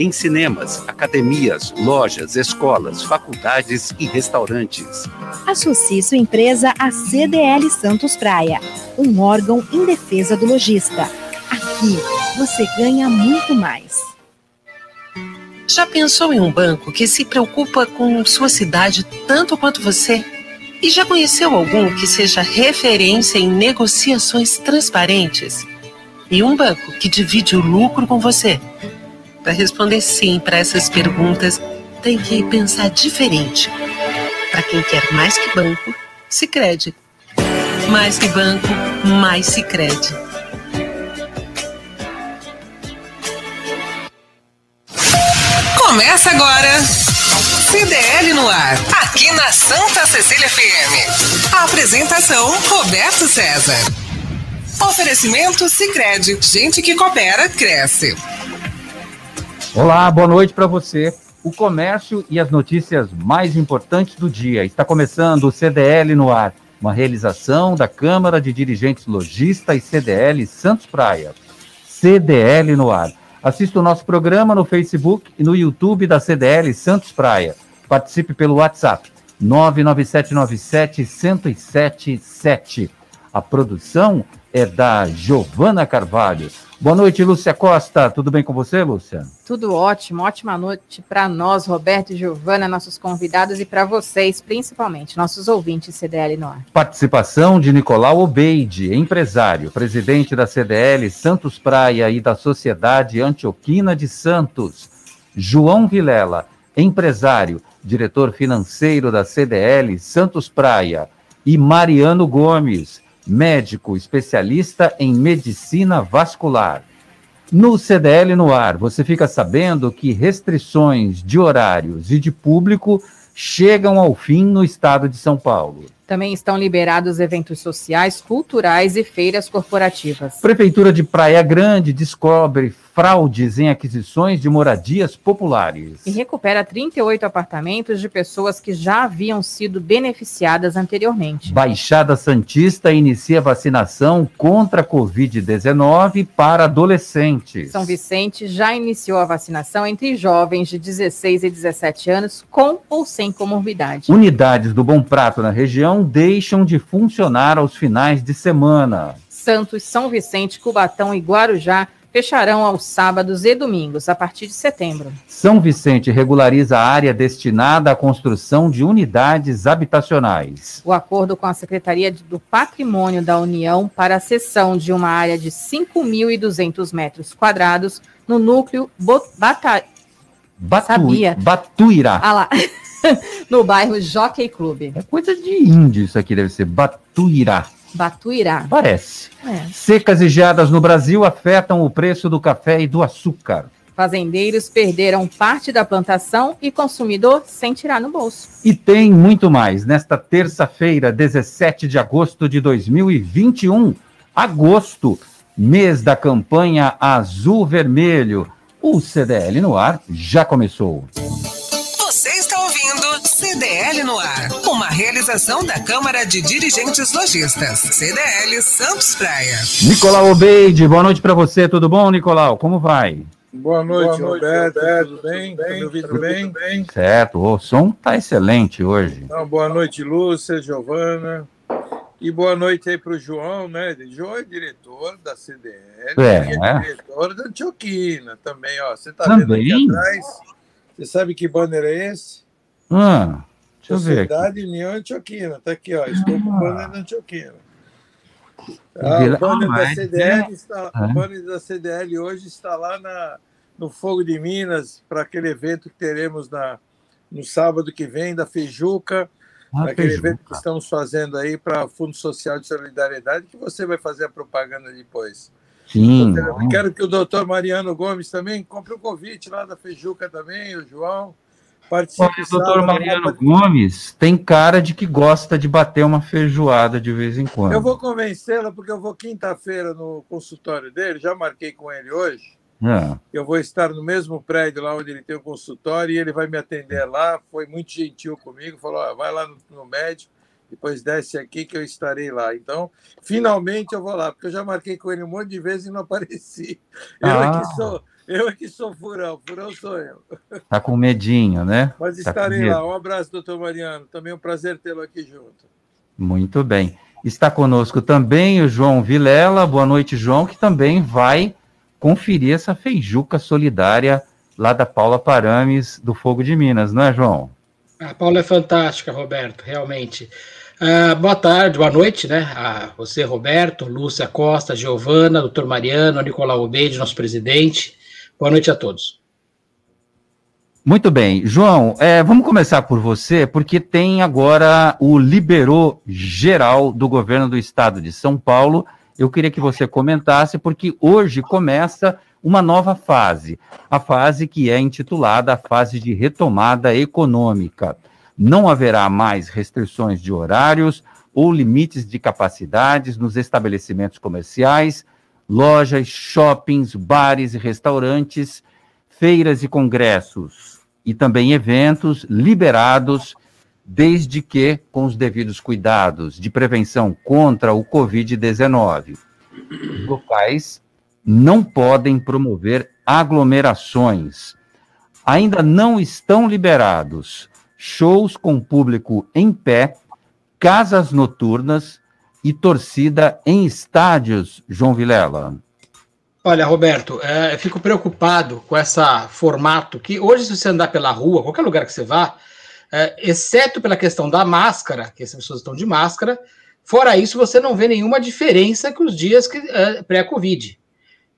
em cinemas, academias, lojas, escolas, faculdades e restaurantes. Associe sua empresa à CDL Santos Praia, um órgão em defesa do lojista. Aqui você ganha muito mais. Já pensou em um banco que se preocupa com sua cidade tanto quanto você? E já conheceu algum que seja referência em negociações transparentes? E um banco que divide o lucro com você? Para responder sim para essas perguntas, tem que pensar diferente. Para quem quer mais que banco, se crede. Mais que banco, mais se crede. Começa agora. CDL no ar, aqui na Santa Cecília FM. A apresentação Roberto César. Oferecimento Sicredi, gente que coopera cresce. Olá, boa noite para você. O comércio e as notícias mais importantes do dia. Está começando o CDL no ar, uma realização da Câmara de Dirigentes Logista e CDL Santos Praia. CDL no ar. Assista o nosso programa no Facebook e no YouTube da CDL Santos Praia. Participe pelo WhatsApp 99797-1077. A produção é da Giovana Carvalho. Boa noite, Lúcia Costa. Tudo bem com você, Lúcia? Tudo ótimo. Ótima noite para nós, Roberto e Giovana, nossos convidados, e para vocês, principalmente, nossos ouvintes CDL no ar. Participação de Nicolau Obeide, empresário, presidente da CDL Santos Praia e da Sociedade Antioquina de Santos. João Vilela, empresário, diretor financeiro da CDL Santos Praia. E Mariano Gomes, médico especialista em medicina vascular. No CDL no ar, você fica sabendo que restrições de horários e de público chegam ao fim no estado de São Paulo. Também estão liberados eventos sociais, culturais e feiras corporativas. Prefeitura de Praia Grande descobre fraudes em aquisições de moradias populares. E recupera 38 apartamentos de pessoas que já haviam sido beneficiadas anteriormente. Baixada Santista inicia vacinação contra a Covid-19 para adolescentes. São Vicente já iniciou a vacinação entre jovens de 16 e 17 anos com ou sem comorbidade. Unidades do Bom Prato na região deixam de funcionar aos finais de semana. Santos, São Vicente, Cubatão e Guarujá fecharão aos sábados e domingos, a partir de setembro. São Vicente regulariza a área destinada à construção de unidades habitacionais. O acordo com a Secretaria do Patrimônio da União para a cessão de uma área de 5.200 metros quadrados no núcleo Bata... Batu... Sabia. Batuirá. Ah lá. no bairro Jockey Club. É coisa de índio isso aqui, deve ser Batuirá. Batuirá. Parece. É. Secas e geadas no Brasil afetam o preço do café e do açúcar. Fazendeiros perderam parte da plantação e consumidor sem tirar no bolso. E tem muito mais. Nesta terça-feira, 17 de agosto de 2021, agosto, mês da campanha Azul-Vermelho. O CDL no ar já começou. Você está ouvindo CDL no ar, uma realização da Câmara de Dirigentes Lojistas, CDL Santos Praia. Nicolau Obeide, boa noite para você. Tudo bom, Nicolau? Como vai? Boa noite, Boa noite, Roberto. Roberto. Tudo bem? Tudo Tá bem? ouvindo Tudo bem? bem? Certo, o som tá excelente hoje. Então, boa noite, Lúcia, Giovana. E boa noite aí para o João, né? João é diretor da CDL É, é diretor da Antioquina também, ó. Você tá vendo aqui atrás? Você sabe que banner é esse? Ah, Sociedade União Antioquina. Tá aqui, ó. Estou com o Ah. banner da Antioquina. Ah, o banner Ah, da CDL está, é. o banner da CDL hoje está lá na, no Fogo de Minas para aquele evento que teremos na, no sábado que vem da Feijuca, Ah, aquele evento que estamos fazendo aí para Fundo Social de Solidariedade, que você vai fazer a propaganda depois. Sim. Quero que o doutor Mariano Gomes também compre um convite lá da Feijuca também, o João, Participe. O doutor Mariano Gomes tem cara de que gosta de bater uma feijoada de vez em quando. Eu vou convencê-la porque eu vou quinta-feira no consultório dele, já marquei com ele hoje. É. Eu vou estar no mesmo prédio lá onde ele tem o consultório e ele vai me atender lá. Foi muito gentil comigo, falou: ah, vai lá no, no médico, depois desce aqui que eu estarei lá. Então, finalmente eu vou lá, porque eu já marquei com ele um monte de vezes e não apareci. Eu ah. aqui sou. Eu é que sou furão, furão sou eu. Tá com medinho, né? Mas tá estarei lá. Um abraço, doutor Mariano. Também é um prazer tê-lo aqui junto. Muito bem. Está conosco também o João Vilela. Boa noite, João, que também vai conferir essa feijuca solidária lá da Paula Parames, do Fogo de Minas, não é, João? A Paula é fantástica, Roberto, realmente. Uh, boa tarde, boa noite, né? A você, Roberto, Lúcia Costa, Giovana, doutor Mariano, Nicolau Obeide, nosso presidente. Boa noite a todos. Muito bem. João, é, vamos começar por você, porque tem agora o liberou geral do governo do estado de São Paulo eu queria que você comentasse, porque hoje começa uma nova fase, a fase que é intitulada a fase de retomada econômica. Não haverá mais restrições de horários ou limites de capacidades nos estabelecimentos comerciais, lojas, shoppings, bares e restaurantes, feiras e congressos e também eventos liberados desde que com os devidos cuidados de prevenção contra o Covid-19. Os locais não podem promover aglomerações. Ainda não estão liberados shows com público em pé, casas noturnas e torcida em estádios, João Vilela. Olha, Roberto, é, eu fico preocupado com esse formato que hoje, se você andar pela rua, qualquer lugar que você vá, é, exceto pela questão da máscara, que as pessoas estão de máscara. Fora isso, você não vê nenhuma diferença com os dias é, pré-Covid.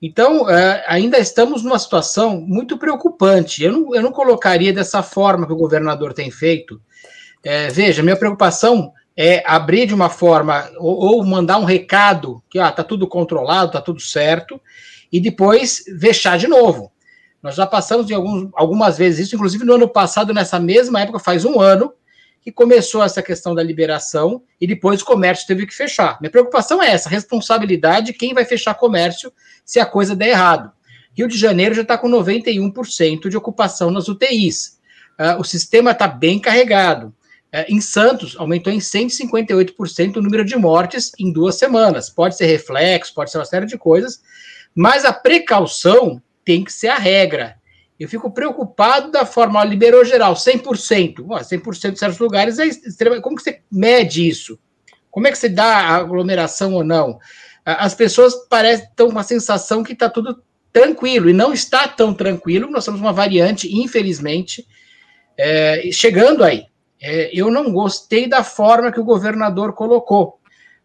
Então, é, ainda estamos numa situação muito preocupante. Eu não, eu não colocaria dessa forma que o governador tem feito. É, veja, minha preocupação é abrir de uma forma ou, ou mandar um recado que ah, tá tudo controlado, tá tudo certo, e depois fechar de novo. Nós já passamos de alguns, algumas vezes isso, inclusive no ano passado, nessa mesma época, faz um ano, que começou essa questão da liberação e depois o comércio teve que fechar. Minha preocupação é essa, responsabilidade de quem vai fechar comércio se a coisa der errado. Rio de Janeiro já está com 91% de ocupação nas UTIs. Uh, ah, o sistema está bem carregado. Uh, em Santos, aumentou em 158% o número de mortes em duas semanas. Pode ser reflexo, pode ser uma série de coisas, mas a precaução tem que ser a regra. Eu fico preocupado da forma, liberou geral, 100%. Ó, 100% de certos lugares é extremamente. Como que você mede isso? Como é que você dá a aglomeração ou não? As pessoas parecem ter uma sensação que está tudo tranquilo, e não está tão tranquilo. Nós temos uma variante, infelizmente, é, chegando aí. É, eu não gostei da forma que o governador colocou.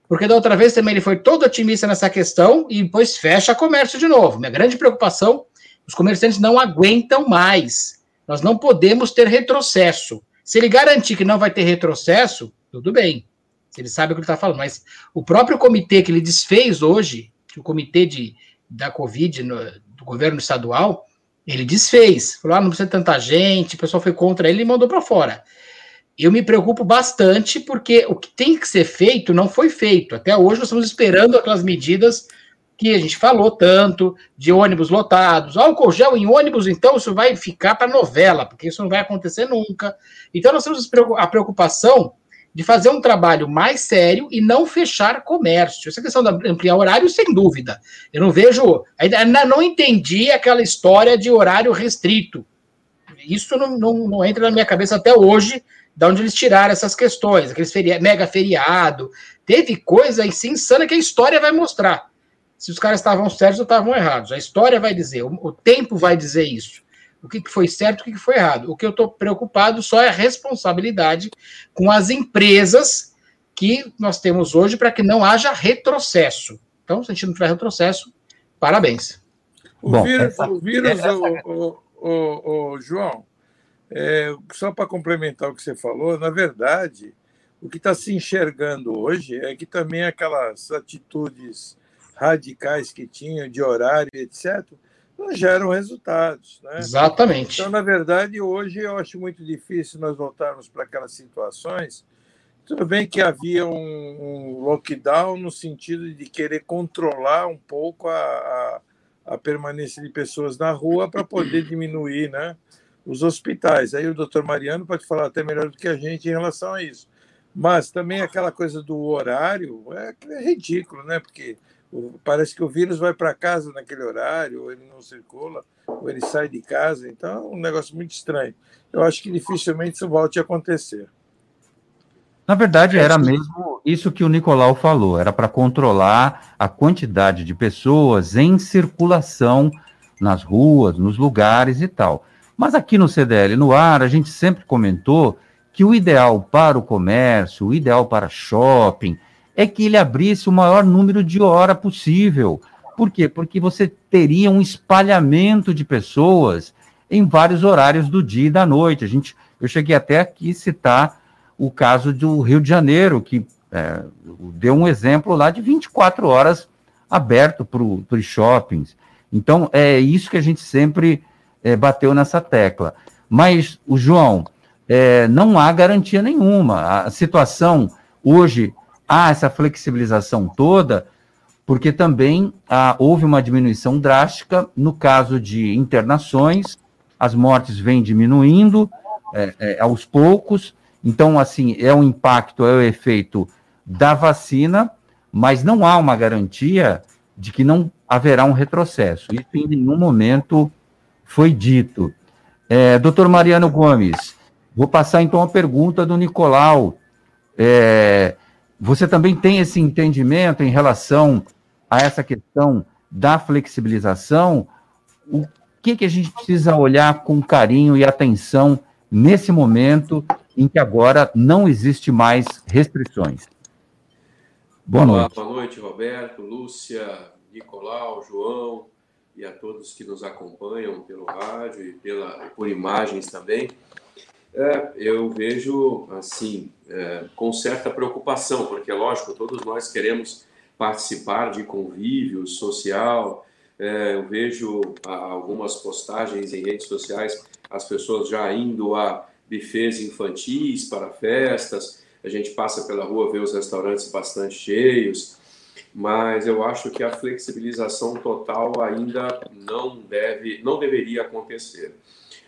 Porque da outra vez também ele foi todo otimista nessa questão e depois fecha comércio de novo. Minha grande preocupação os comerciantes não aguentam mais. Nós não podemos ter retrocesso. Se ele garantir que não vai ter retrocesso, tudo bem. Ele sabe o que ele está falando. Mas o próprio comitê que ele desfez hoje, o comitê de, da Covid no, do governo estadual, ele desfez. Falou: ah, não precisa tanta gente, o pessoal foi contra ele e mandou para fora. Eu me preocupo bastante porque o que tem que ser feito não foi feito. Até hoje nós estamos esperando aquelas medidas que a gente falou tanto, de ônibus lotados. Álcool gel em ônibus, então, isso vai ficar para novela, porque isso não vai acontecer nunca. Então, nós temos a preocupação de fazer um trabalho mais sério e não fechar comércio. Essa questão de ampliar horário, sem dúvida. Eu não vejo. Ainda não entendi aquela história de horário restrito. Isso não, não, não entra na minha cabeça até hoje, de onde eles tiraram essas questões, aqueles feria, mega feriado. Teve coisa insana que a história vai mostrar se os caras estavam certos ou estavam errados. A história vai dizer, o, o tempo vai dizer isso. O que, que foi certo, o que, que foi errado. O que eu estou preocupado só é a responsabilidade com as empresas que nós temos hoje para que não haja retrocesso. Então, se a gente não tiver retrocesso, parabéns. O Bom, vírus, essa, o vírus essa... o, o, o, João, é, só para complementar o que você falou, na verdade, o que está se enxergando hoje é que também aquelas atitudes radicais que tinham, de horário, etc., não geram resultados. Né? Exatamente. Então, na verdade, hoje eu acho muito difícil nós voltarmos para aquelas situações. Tudo bem que havia um, um lockdown no sentido de querer controlar um pouco a, a, a permanência de pessoas na rua para poder diminuir né, os hospitais. Aí o doutor Mariano pode falar até melhor do que a gente em relação a isso. Mas também aquela coisa do horário é, é ridículo, né? Porque parece que o vírus vai para casa naquele horário, ou ele não circula, ou ele sai de casa. Então é um negócio muito estranho. Eu acho que dificilmente isso volte a acontecer. Na verdade, era mesmo isso que o Nicolau falou: era para controlar a quantidade de pessoas em circulação nas ruas, nos lugares e tal. Mas aqui no CDL no ar, a gente sempre comentou que o ideal para o comércio, o ideal para shopping, é que ele abrisse o maior número de hora possível. Por quê? Porque você teria um espalhamento de pessoas em vários horários do dia e da noite. A gente, eu cheguei até aqui citar o caso do Rio de Janeiro, que é, deu um exemplo lá de 24 horas aberto para os shoppings. Então, é isso que a gente sempre é, bateu nessa tecla. Mas, o João, é, não há garantia nenhuma. A situação hoje há essa flexibilização toda, porque também há, houve uma diminuição drástica no caso de internações, as mortes vêm diminuindo é, é, aos poucos. Então, assim, é o impacto, é o efeito da vacina, mas não há uma garantia de que não haverá um retrocesso. Isso em nenhum momento foi dito. É, doutor Mariano Gomes, Vou passar então a pergunta do Nicolau. É, você também tem esse entendimento em relação a essa questão da flexibilização? O que, que a gente precisa olhar com carinho e atenção nesse momento em que agora não existe mais restrições? Boa Olá, noite. Boa noite, Roberto, Lúcia, Nicolau, João e a todos que nos acompanham pelo rádio e pela, por imagens também. É, eu vejo assim é, com certa preocupação, porque lógico todos nós queremos participar de convívio social. É, eu vejo algumas postagens em redes sociais, as pessoas já indo a bufês infantis para festas. A gente passa pela rua vê os restaurantes bastante cheios, mas eu acho que a flexibilização total ainda não deve, não deveria acontecer.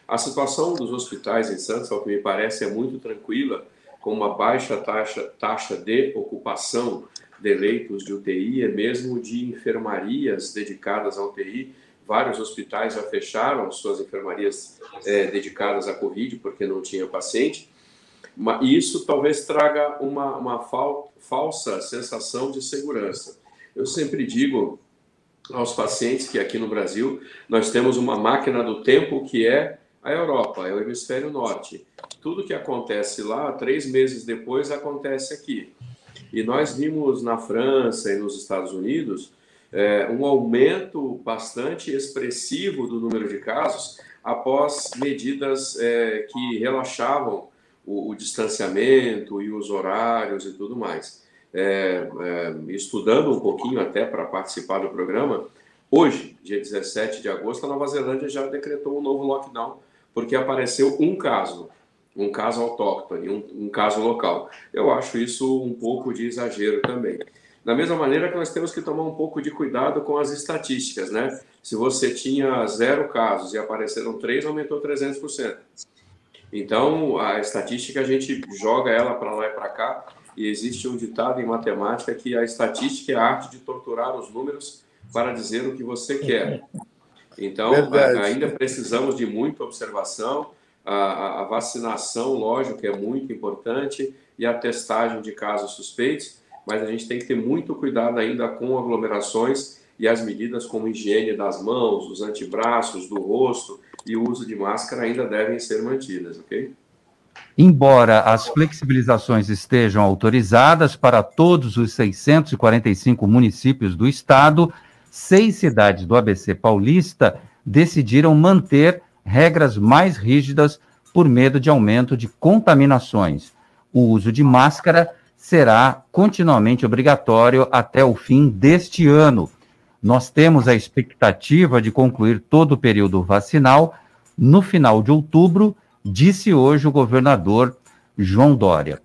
A situação dos hospitais em Santos, ao que me parece, é muito tranquila, com uma baixa taxa, taxa de ocupação de leitos de UTI e mesmo de enfermarias dedicadas à UTI. Vários hospitais já fecharam suas enfermarias é, dedicadas à Covid porque não tinha paciente. Isso talvez traga uma, uma fal, falsa sensação de segurança. Eu sempre digo aos pacientes que aqui no Brasil nós temos uma máquina do tempo que é a Europa, é o hemisfério norte. Tudo que acontece lá, três meses depois, acontece aqui. E nós vimos na França e nos Estados Unidos é, um aumento bastante expressivo do número de casos após medidas é, que relaxavam o, o, distanciamento e os horários e tudo mais. É, é estudando um pouquinho até para participar do programa, hoje, dia 17 de agosto, a Nova Zelândia já decretou um novo lockdown porque apareceu um caso, um caso autóctone, um, um caso local. Eu acho isso um pouco de exagero também. Da mesma maneira que nós temos que tomar um pouco de cuidado com as estatísticas, né? Se você tinha zero casos e apareceram três, aumentou 300%. Então, a estatística a gente joga ela para lá e para cá, e existe um ditado em matemática que a estatística é a arte de torturar os números para dizer o que você quer. Então, ainda precisamos de muita observação. A, a, vacinação, lógico, é muito importante e a testagem de casos suspeitos, mas a gente tem que ter muito cuidado ainda com aglomerações e as medidas como higiene das mãos, os antebraços, do rosto e o uso de máscara ainda devem ser mantidas, ok? Embora as flexibilizações estejam autorizadas para todos os 645 municípios do estado, seis cidades do ABC paulista decidiram manter regras mais rígidas por medo de aumento de contaminações. O uso de máscara será continuamente obrigatório até o fim deste ano. Nós temos a expectativa de concluir todo o período vacinal no final de outubro, disse hoje o governador João Dória.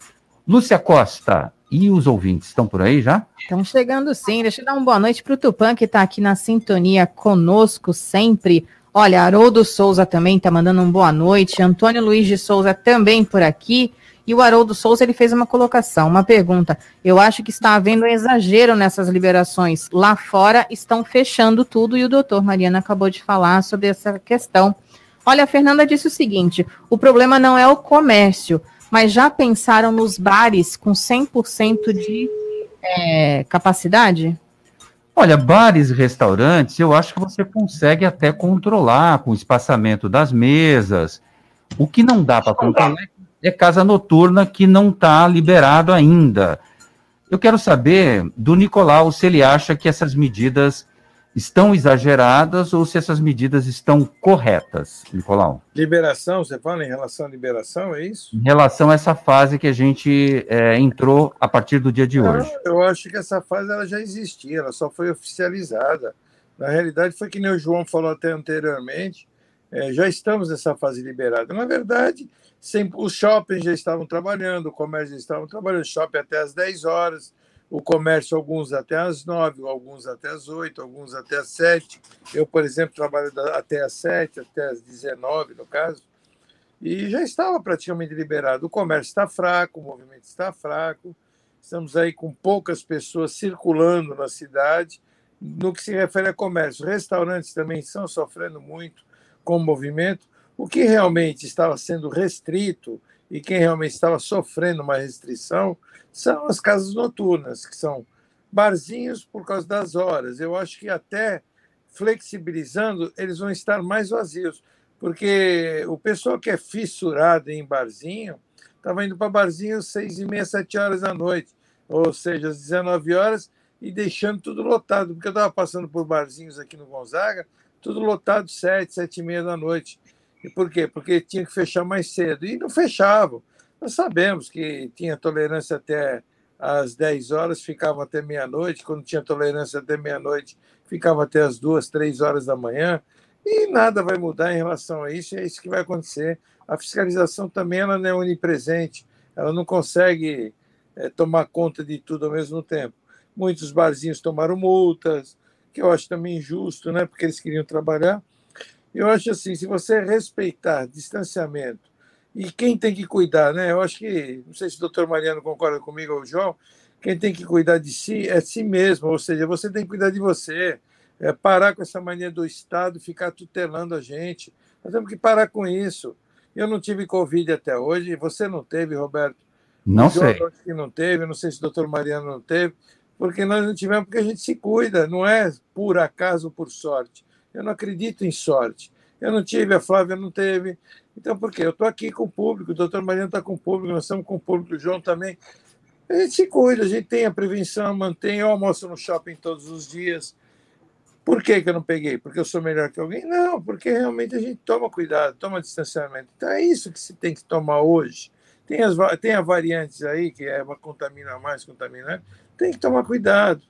Lúcia Costa, e os ouvintes estão por aí já? Estão chegando sim. Deixa eu dar uma boa noite para o Tupã, que está aqui na sintonia conosco sempre. Olha, Haroldo Souza também está mandando um boa noite. Antônio Luiz de Souza também por aqui. E o Haroldo Souza ele fez uma colocação, uma pergunta. Eu acho que está havendo um exagero nessas liberações. Lá fora estão fechando tudo e o doutor Mariana acabou de falar sobre essa questão. Olha, a Fernanda disse o seguinte: o problema não é o comércio, mas já pensaram nos bares com 100% de é, capacidade? Olha, bares e restaurantes, eu acho que você consegue até controlar com o espaçamento das mesas. O que não dá para controlar é casa noturna que não está liberado ainda. Eu quero saber do Nicolau se ele acha que essas medidas estão exageradas ou se essas medidas estão corretas, Nicolau. Liberação, você fala em relação à liberação, é isso? Em relação a essa fase que a gente é, entrou a partir do dia de hoje. Eu acho que essa fase ela já existia, ela só foi oficializada. Na realidade, foi que nem o João falou até anteriormente, é, já estamos nessa fase liberada. Na verdade, sempre, os shoppings já estavam trabalhando, o comércio já estavam trabalhando, shopping até às 10 horas, o comércio, alguns até às nove, alguns até às oito, alguns até às sete. Eu, por exemplo, trabalho até às sete, até às dezenove, no caso, e já estava praticamente liberado. O comércio está fraco, o movimento está fraco, estamos aí com poucas pessoas circulando na cidade. No que se refere a comércio, restaurantes também estão sofrendo muito com o movimento. O que realmente estava sendo restrito e quem realmente estava sofrendo uma restrição são as casas noturnas, que são barzinhos por causa das horas. Eu acho que até flexibilizando, eles vão estar mais vazios, porque o pessoal que é fissurado em barzinho estava indo para barzinho às seis e meia, sete horas da noite, ou seja, às 19 horas, e deixando tudo lotado, porque eu estava passando por barzinhos aqui no Gonzaga, tudo lotado sete, sete e meia da noite. E por quê? Porque tinha que fechar mais cedo. E não fechavam. Nós sabemos que tinha tolerância até às 10 horas, ficava até meia-noite. Quando tinha tolerância até meia-noite, ficava até as duas, três horas da manhã. E nada vai mudar em relação a isso, é isso que vai acontecer. A fiscalização também ela não é onipresente, ela não consegue é, tomar conta de tudo ao mesmo tempo. Muitos barzinhos tomaram multas, que eu acho também injusto, né, porque eles queriam trabalhar. Eu acho assim, se você respeitar distanciamento e quem tem que cuidar, né? Eu acho que, não sei se o doutor Mariano concorda comigo ou o João, quem tem que cuidar de si é si mesmo, ou seja, você tem que cuidar de você, é parar com essa mania do Estado ficar tutelando a gente. Nós temos que parar com isso. Eu não tive Covid até hoje, você não teve, Roberto? Não sei. Que não teve, não sei se o doutor Mariano não teve, porque nós não tivemos, porque a gente se cuida, não é por acaso ou por sorte. Eu não acredito em sorte. Eu não tive, a Flávia não teve. Então, por quê? Eu estou aqui com o público, o doutor Mariano está com o público, nós estamos com o público, o João também. A gente se cuida, a gente tem a prevenção, mantém. Eu almoço no shopping todos os dias. Por que, que eu não peguei? Porque eu sou melhor que alguém? Não, porque realmente a gente toma cuidado, toma distanciamento. Então é isso que se tem que tomar hoje. Tem as tem a variantes aí, que é uma contamina mais, contamina tem que tomar cuidado.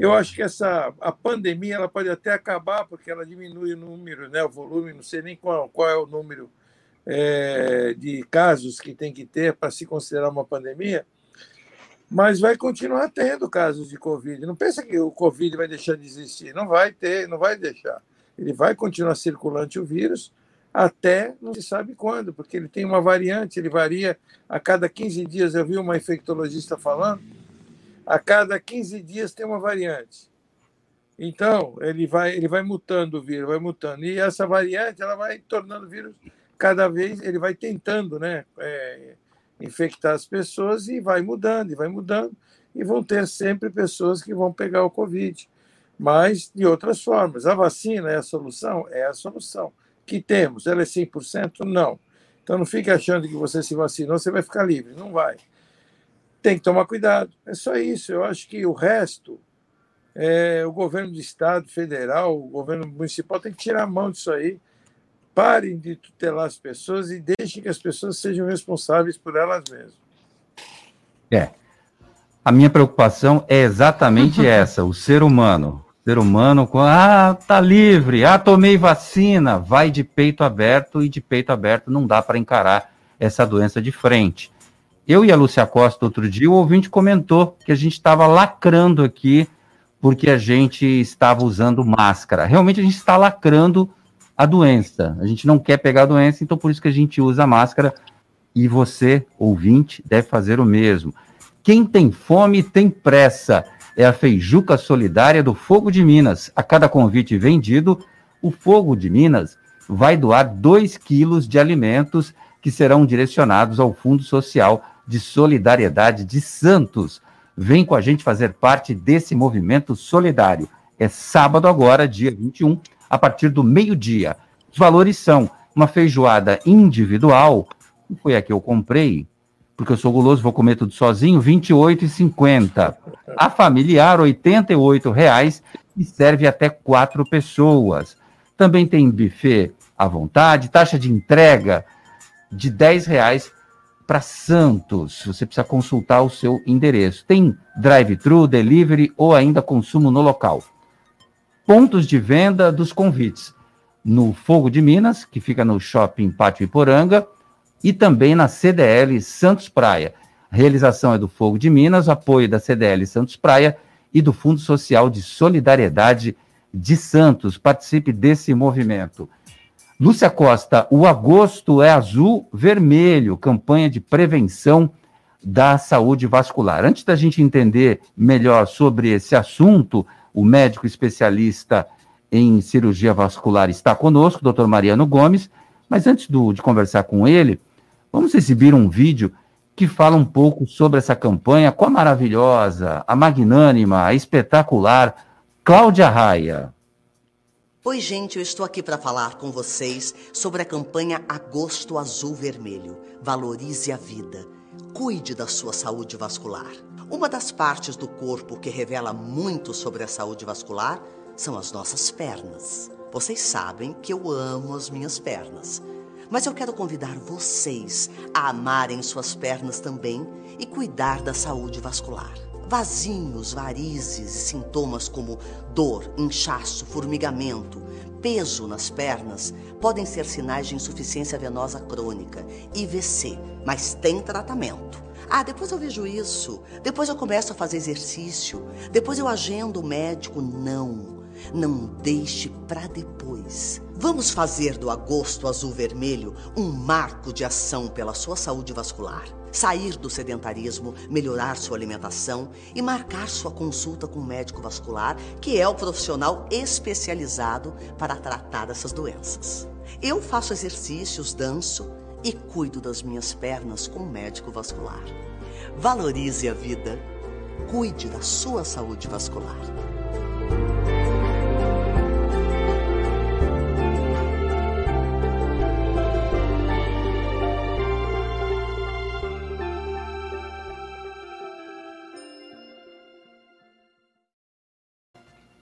Eu acho que essa a pandemia ela pode até acabar porque ela diminui o número, né, o volume, não sei nem qual, qual é o número é, de casos que tem que ter para se considerar uma pandemia, mas vai continuar tendo casos de Covid. Não pensa que o Covid vai deixar de existir, não vai ter, não vai deixar. Ele vai continuar circulante o vírus até não se sabe quando, porque ele tem uma variante, ele varia a cada 15 dias. Eu vi uma infectologista falando a cada 15 dias tem uma variante. Então, ele vai, ele vai mutando o vírus, vai mutando. E essa variante ela vai tornando o vírus cada vez, ele vai tentando né, é, infectar as pessoas e vai mudando, e vai mudando. E vão ter sempre pessoas que vão pegar o Covid. Mas de outras formas. A vacina é a solução? É a solução. Que temos? Ela é 100%? Não. Então não fique achando que você se vacinou, você vai ficar livre. Não vai tem que tomar cuidado. É só isso. Eu acho que o resto, é, o governo do Estado, federal, o governo municipal tem que tirar a mão disso aí. Parem de tutelar as pessoas e deixem que as pessoas sejam responsáveis por elas mesmas. É. A minha preocupação é exatamente essa: o ser humano. ser humano, ah, tá livre, ah, tomei vacina, vai de peito aberto e de peito aberto não dá para encarar essa doença de frente. Eu e a Lúcia Costa, outro dia, o ouvinte comentou que a gente estava lacrando aqui porque a gente estava usando máscara. Realmente a gente está lacrando a doença. A gente não quer pegar a doença, então por isso que a gente usa máscara. E você, ouvinte, deve fazer o mesmo. Quem tem fome tem pressa. É a Feijuca Solidária do Fogo de Minas. A cada convite vendido, o Fogo de Minas vai doar 2 quilos de alimentos que serão direcionados ao Fundo Social de Solidariedade de Santos. Vem com a gente fazer parte desse movimento solidário. É sábado agora, dia 21, a partir do meio-dia. Os valores são uma feijoada individual, foi a que eu comprei, porque eu sou guloso, vou comer tudo sozinho, R$ 28,50. A familiar, R$ 88,00 e serve até quatro pessoas. Também tem buffet à vontade, taxa de entrega de R$ 10,00 para Santos. Você precisa consultar o seu endereço. Tem drive-thru, delivery ou ainda consumo no local pontos de venda dos convites no Fogo de Minas, que fica no Shopping Pátio Iporanga, e também na CDL Santos Praia. A realização é do Fogo de Minas, apoio da CDL Santos Praia e do Fundo Social de Solidariedade de Santos. Participe desse movimento. Lúcia Costa, o agosto é azul vermelho, campanha de prevenção da saúde vascular. Antes da gente entender melhor sobre esse assunto, o médico especialista em cirurgia vascular está conosco, doutor Mariano Gomes. Mas antes do, de conversar com ele, vamos exibir um vídeo que fala um pouco sobre essa campanha com a maravilhosa, a magnânima, a espetacular Cláudia Raia. Oi, gente, eu estou aqui para falar com vocês sobre a campanha Agosto Azul Vermelho. Valorize a vida. Cuide da sua saúde vascular. Uma das partes do corpo que revela muito sobre a saúde vascular são as nossas pernas. Vocês sabem que eu amo as minhas pernas. Mas eu quero convidar vocês a amarem suas pernas também e cuidar da saúde vascular. Vasinhos, varizes e sintomas como dor, inchaço, formigamento, peso nas pernas podem ser sinais de insuficiência venosa crônica, IVC, mas tem tratamento. Ah, depois eu vejo isso. Depois eu começo a fazer exercício. Depois eu agendo o médico. Não. Não deixe para depois. Vamos fazer do agosto azul vermelho um marco de ação pela sua saúde vascular. Sair do sedentarismo, melhorar sua alimentação e marcar sua consulta com um médico vascular, que é o profissional especializado para tratar essas doenças. Eu faço exercícios, danço e cuido das minhas pernas com um médico vascular. Valorize a vida. Cuide da sua saúde vascular.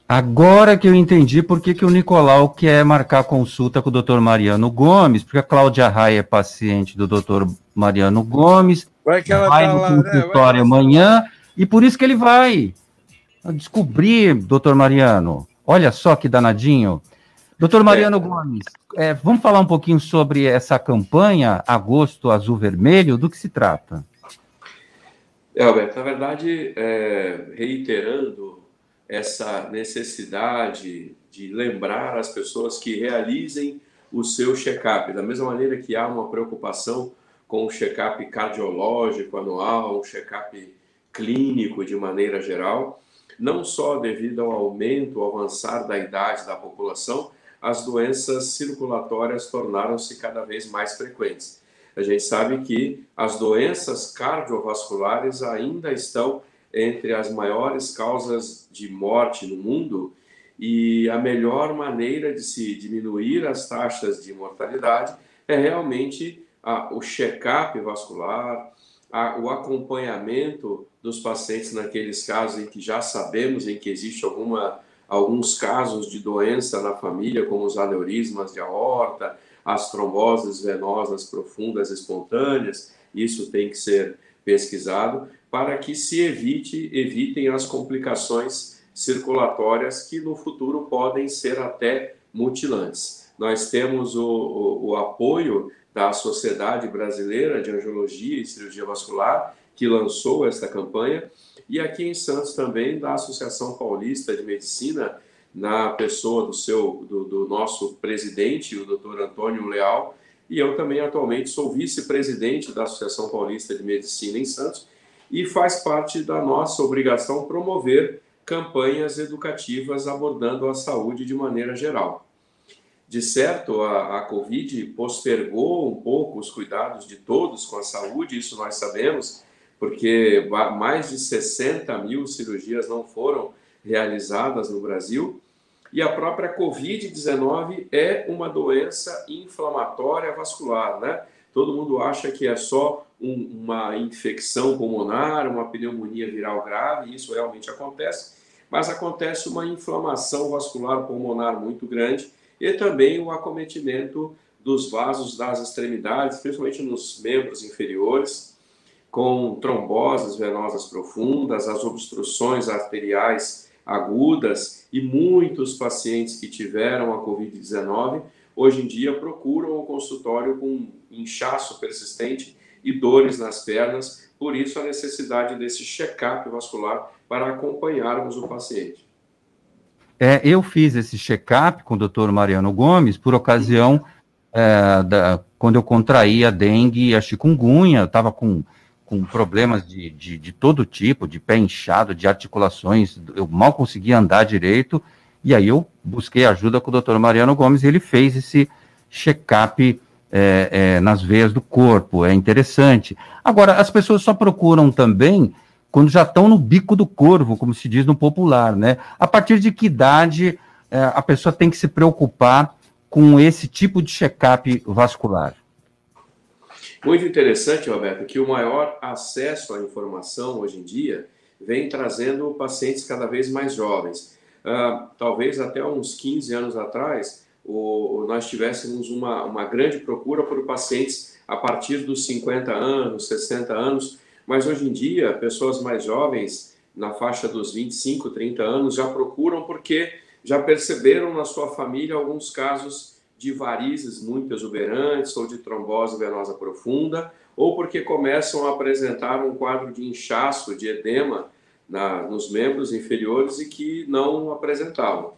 Agora que eu entendi por que, que o Nicolau quer marcar consulta com o doutor Mariano Gomes, porque a Cláudia Raia é paciente do doutor Mariano Gomes, vai, que ela vai tá no lá, consultório né? amanhã, e por isso que ele vai descobrir, doutor Mariano. Olha só que danadinho. Doutor Mariano é. Gomes, é, vamos falar um pouquinho sobre essa campanha Agosto Azul Vermelho, do que se trata? É, Alberto, na verdade, é, reiterando essa necessidade de lembrar as pessoas que realizem o seu check-up, da mesma maneira que há uma preocupação com o check-up cardiológico anual, um check-up clínico de maneira geral, não só devido ao aumento, ao avançar da idade da população, as doenças circulatórias tornaram-se cada vez mais frequentes. A gente sabe que as doenças cardiovasculares ainda estão entre as maiores causas de morte no mundo e a melhor maneira de se diminuir as taxas de mortalidade é realmente a, o check-up vascular, a, o acompanhamento dos pacientes naqueles casos em que já sabemos em que existe alguma, alguns casos de doença na família, como os aneurismas de aorta, as tromboses venosas profundas espontâneas, isso tem que ser pesquisado para que se evite evitem as complicações circulatórias que no futuro podem ser até mutilantes. Nós temos o, o, o apoio da Sociedade Brasileira de Angiologia e Cirurgia Vascular, que lançou esta campanha, e aqui em Santos também da Associação Paulista de Medicina, na pessoa do seu do, do nosso presidente, o Dr. Antônio Leal, e eu também atualmente sou vice-presidente da Associação Paulista de Medicina em Santos e faz parte da nossa obrigação promover campanhas educativas abordando a saúde de maneira geral. De certo, a, a Covid postergou um pouco os cuidados de todos com a saúde, isso nós sabemos, porque mais de 60 mil cirurgias não foram realizadas no Brasil. E a própria Covid-19 é uma doença inflamatória vascular, né? Todo mundo acha que é só um, uma infecção pulmonar, uma pneumonia viral grave, isso realmente acontece, mas acontece uma inflamação vascular pulmonar muito grande e também o acometimento dos vasos das extremidades, principalmente nos membros inferiores, com tromboses venosas profundas, as obstruções arteriais agudas e muitos pacientes que tiveram a Covid-19 hoje em dia procuram o consultório com inchaço persistente e dores nas pernas, por isso a necessidade desse check-up vascular para acompanharmos o paciente. É, eu fiz esse check-up com o doutor Mariano Gomes por ocasião é, da, quando eu contraí a dengue e a chikungunya, eu estava com com problemas de, de, de, todo tipo, de pé inchado, de articulações, eu mal conseguia andar direito, e aí eu busquei ajuda com o doutor Mariano Gomes, e ele fez esse check-up é, é, nas veias do corpo, é interessante. Agora, as pessoas só procuram também quando já estão no bico do corvo, como se diz no popular, né? A partir de que idade é, a pessoa tem que se preocupar com esse tipo de check-up vascular? Muito interessante, Roberto, que o maior acesso à informação hoje em dia vem trazendo pacientes cada vez mais jovens. Uh, talvez até uns 15 anos atrás, o, nós tivéssemos uma, uma grande procura por pacientes a partir dos 50 anos, 60 anos, mas hoje em dia, pessoas mais jovens, na faixa dos 25, 30 anos, já procuram porque já perceberam na sua família alguns casos de varizes muito exuberantes ou de trombose venosa profunda, ou porque começam a apresentar um quadro de inchaço, de edema na, nos membros inferiores e que não apresentavam.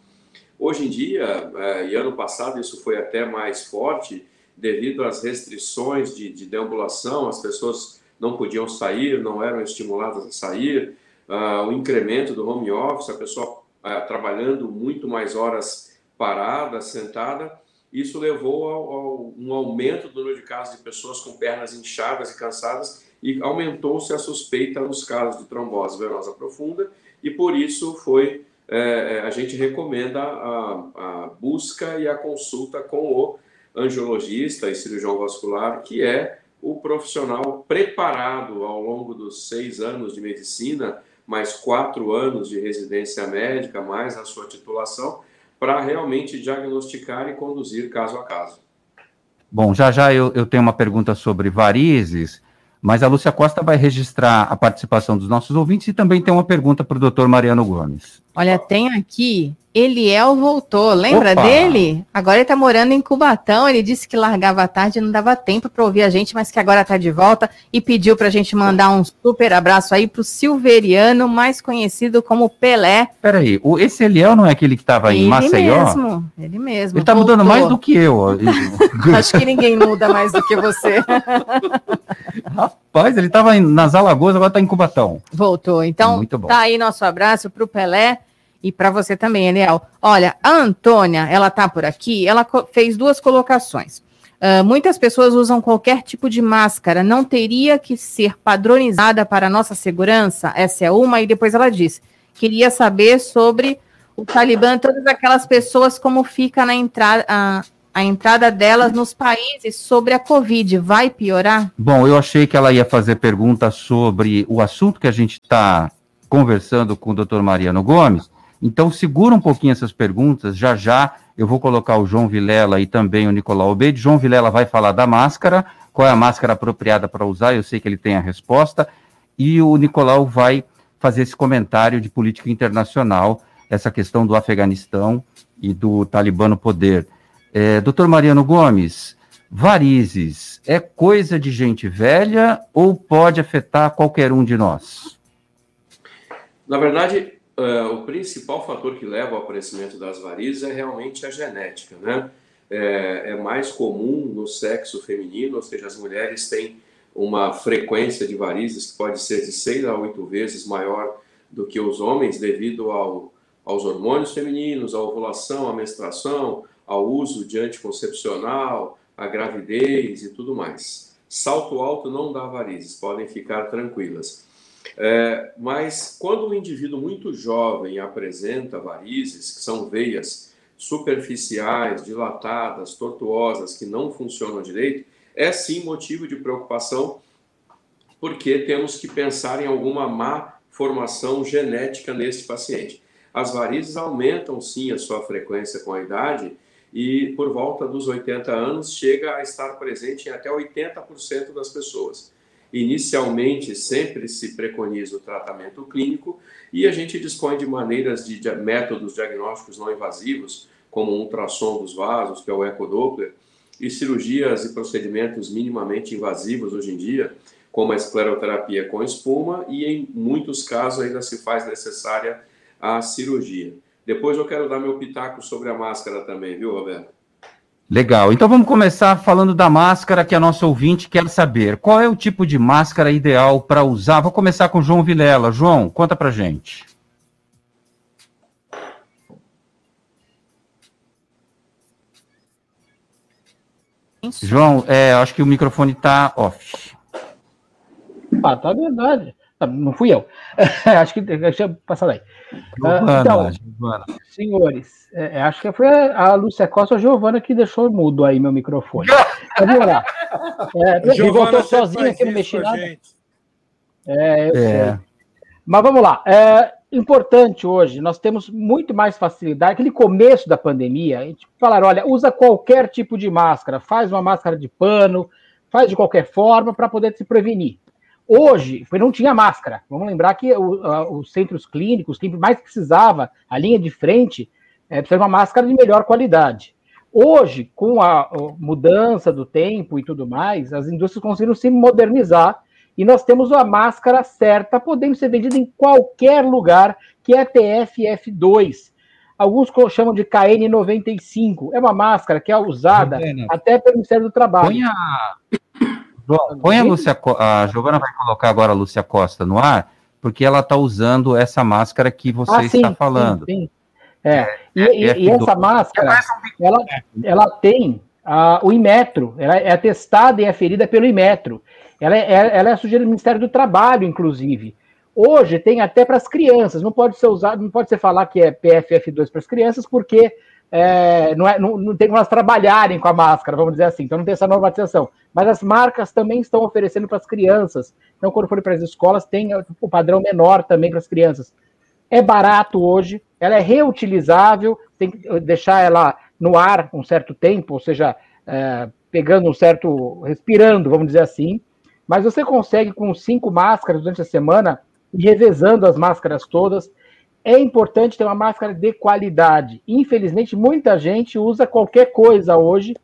Hoje em dia, é, e ano passado isso foi até mais forte, devido às restrições de, de deambulação, as pessoas não podiam sair, não eram estimuladas a sair, uh, o incremento do home office, a pessoa uh, trabalhando muito mais horas parada, sentada, isso levou ao um aumento do número de casos de pessoas com pernas inchadas e cansadas e aumentou-se a suspeita nos casos de trombose venosa profunda e por isso foi é, é, a gente recomenda a, a, busca e a consulta com o angiologista e cirurgião vascular, que é o profissional preparado ao longo dos seis anos de medicina, mais quatro anos de residência médica, mais a sua titulação, para realmente diagnosticar e conduzir caso a caso. Bom, já já eu, eu tenho uma pergunta sobre varizes, mas a Lúcia Costa vai registrar a participação dos nossos ouvintes e também tem uma pergunta para o doutor Mariano Gomes. Olha, tem aqui Eliel voltou, lembra Opa. dele? Agora ele tá morando em Cubatão. Ele disse que largava a tarde e não dava tempo para ouvir a gente, mas que agora tá de volta e pediu para a gente mandar um super abraço aí pro Silveriano, mais conhecido como Pelé. Peraí, o, esse Eliel não é aquele que estava em Maceió? Ele mesmo, ele mesmo. Ele tá voltou. mudando mais do que eu. Acho que ninguém muda mais do que você. Rapaz, ele estava nas Alagoas, agora está em Cubatão. Voltou. Então, Muito bom. tá aí nosso abraço pro Pelé. E para você também, Eliel. Olha, a Antônia, ela tá por aqui, ela fez duas colocações. Uh, muitas pessoas usam qualquer tipo de máscara, não teria que ser padronizada para a nossa segurança? Essa é uma, e depois ela diz: queria saber sobre o Talibã, todas aquelas pessoas, como fica na entrada. A, a entrada delas nos países sobre a Covid vai piorar? Bom, eu achei que ela ia fazer perguntas sobre o assunto que a gente está conversando com o doutor Mariano Gomes, então, segura um pouquinho essas perguntas, já já eu vou colocar o João Vilela e também o Nicolau Obeide. João Vilela vai falar da máscara, qual é a máscara apropriada para usar, eu sei que ele tem a resposta, e o Nicolau vai fazer esse comentário de política internacional essa questão do Afeganistão e do Talibã no poder. É, doutor Mariano Gomes, varizes é coisa de gente velha ou pode afetar qualquer um de nós? Na verdade, uh, o principal fator que leva ao aparecimento das varizes é realmente a genética, né? É, é, mais comum no sexo feminino, ou seja, as mulheres têm uma frequência de varizes que pode ser de 6 a 8 vezes maior do que os homens, devido ao, aos hormônios femininos, à ovulação, à menstruação, ao uso de anticoncepcional, à gravidez e tudo mais. Salto alto não dá varizes, podem ficar tranquilas. É, mas quando um indivíduo muito jovem apresenta varizes, que são veias superficiais, dilatadas, tortuosas, que não funcionam direito, é sim motivo de preocupação, porque temos que pensar em alguma má formação genética nesse paciente. As varizes aumentam sim a sua frequência com a idade e por volta dos 80 anos chega a estar presente em até 80% das pessoas. Inicialmente, sempre se preconiza o tratamento clínico e a gente dispõe de maneiras de, métodos diagnósticos não invasivos, como um ultrassom dos vasos, que é o ecodoppler, e cirurgias e procedimentos minimamente invasivos hoje em dia, como a escleroterapia com espuma, e em muitos casos ainda se faz necessária a cirurgia. Depois eu quero dar meu pitaco sobre a máscara também, viu, Roberto? Legal. Então vamos começar falando da máscara que a nossa ouvinte quer saber. Qual é o tipo de máscara ideal para usar? Vou começar com o João Vilela. João, conta pra gente. João, é, acho que o microfone está off. Ah, tá verdade. Ah, não fui eu. acho que deixa eu passar daí. Giovana, então, Giovana. senhores, é, é, acho que foi a, Lúcia Costa ou a Giovana que deixou mudo aí meu microfone. Vamos lá. É, ele voltou sozinho aqui, não mexi nada. É, eu é. sei. Mas vamos lá. É importante hoje, nós temos muito mais facilidade. Aquele começo da pandemia, a gente falar, olha, usa qualquer tipo de máscara, faz uma máscara de pano, faz de qualquer forma para poder se prevenir. Hoje, não tinha máscara. Vamos lembrar que os centros clínicos, quem mais precisava, a linha de frente, é, precisa de uma máscara de melhor qualidade. Hoje, com a mudança do tempo e tudo mais, as indústrias conseguiram se modernizar e nós temos a máscara certa, podendo ser vendida em qualquer lugar, que é a TFF2. Alguns chamam de KN95. É uma máscara que é usada até pelo Ministério do Trabalho. Põe a, Põe a Lúcia, a Giovana vai colocar agora a Lúcia Costa no ar, porque ela está usando essa máscara que você ah, sim, está falando. Sim, sim. É. é, e, é, e, essa máscara, ela, ela tem a, o Imetro, ela é atestada e é ferida pelo Imetro. Ela é, ela é sujeita do Ministério do Trabalho, inclusive. Hoje tem até para as crianças, não pode ser usado, não pode ser falar que é PFF2 para as crianças, porque é, não, é, não, não, tem como elas trabalharem com a máscara, vamos dizer assim, então não tem essa normatização. Mas as marcas também estão oferecendo para as crianças. Então, quando forem para as escolas, tem o padrão menor também para as crianças. É barato hoje, ela é reutilizável, tem que deixar ela no ar um certo tempo, ou seja, é, pegando um certo. respirando, vamos dizer assim. Mas você consegue, com cinco máscaras durante a semana, ir revezando as máscaras todas é importante ter uma máscara de qualidade. Infelizmente, muita gente usa qualquer coisa hoje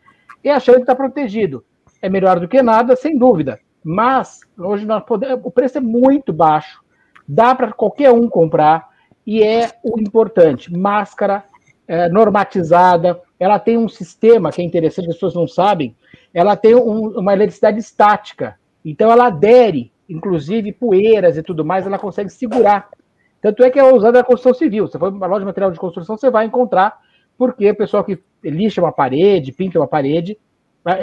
e achando que está protegido. É melhor do que nada, sem dúvida. Mas hoje podemos, o preço é muito baixo, dá para qualquer um comprar e é o importante. Máscara é, normatizada, ela tem um sistema que é interessante, as pessoas não sabem. Ela tem um, uma eletricidade estática, então ela adere, inclusive poeiras e tudo mais, ela consegue segurar. Tanto é que é usada na construção civil. Você for uma loja de material de construção, você vai encontrar, porque o pessoal que lixa uma parede, pinta uma parede,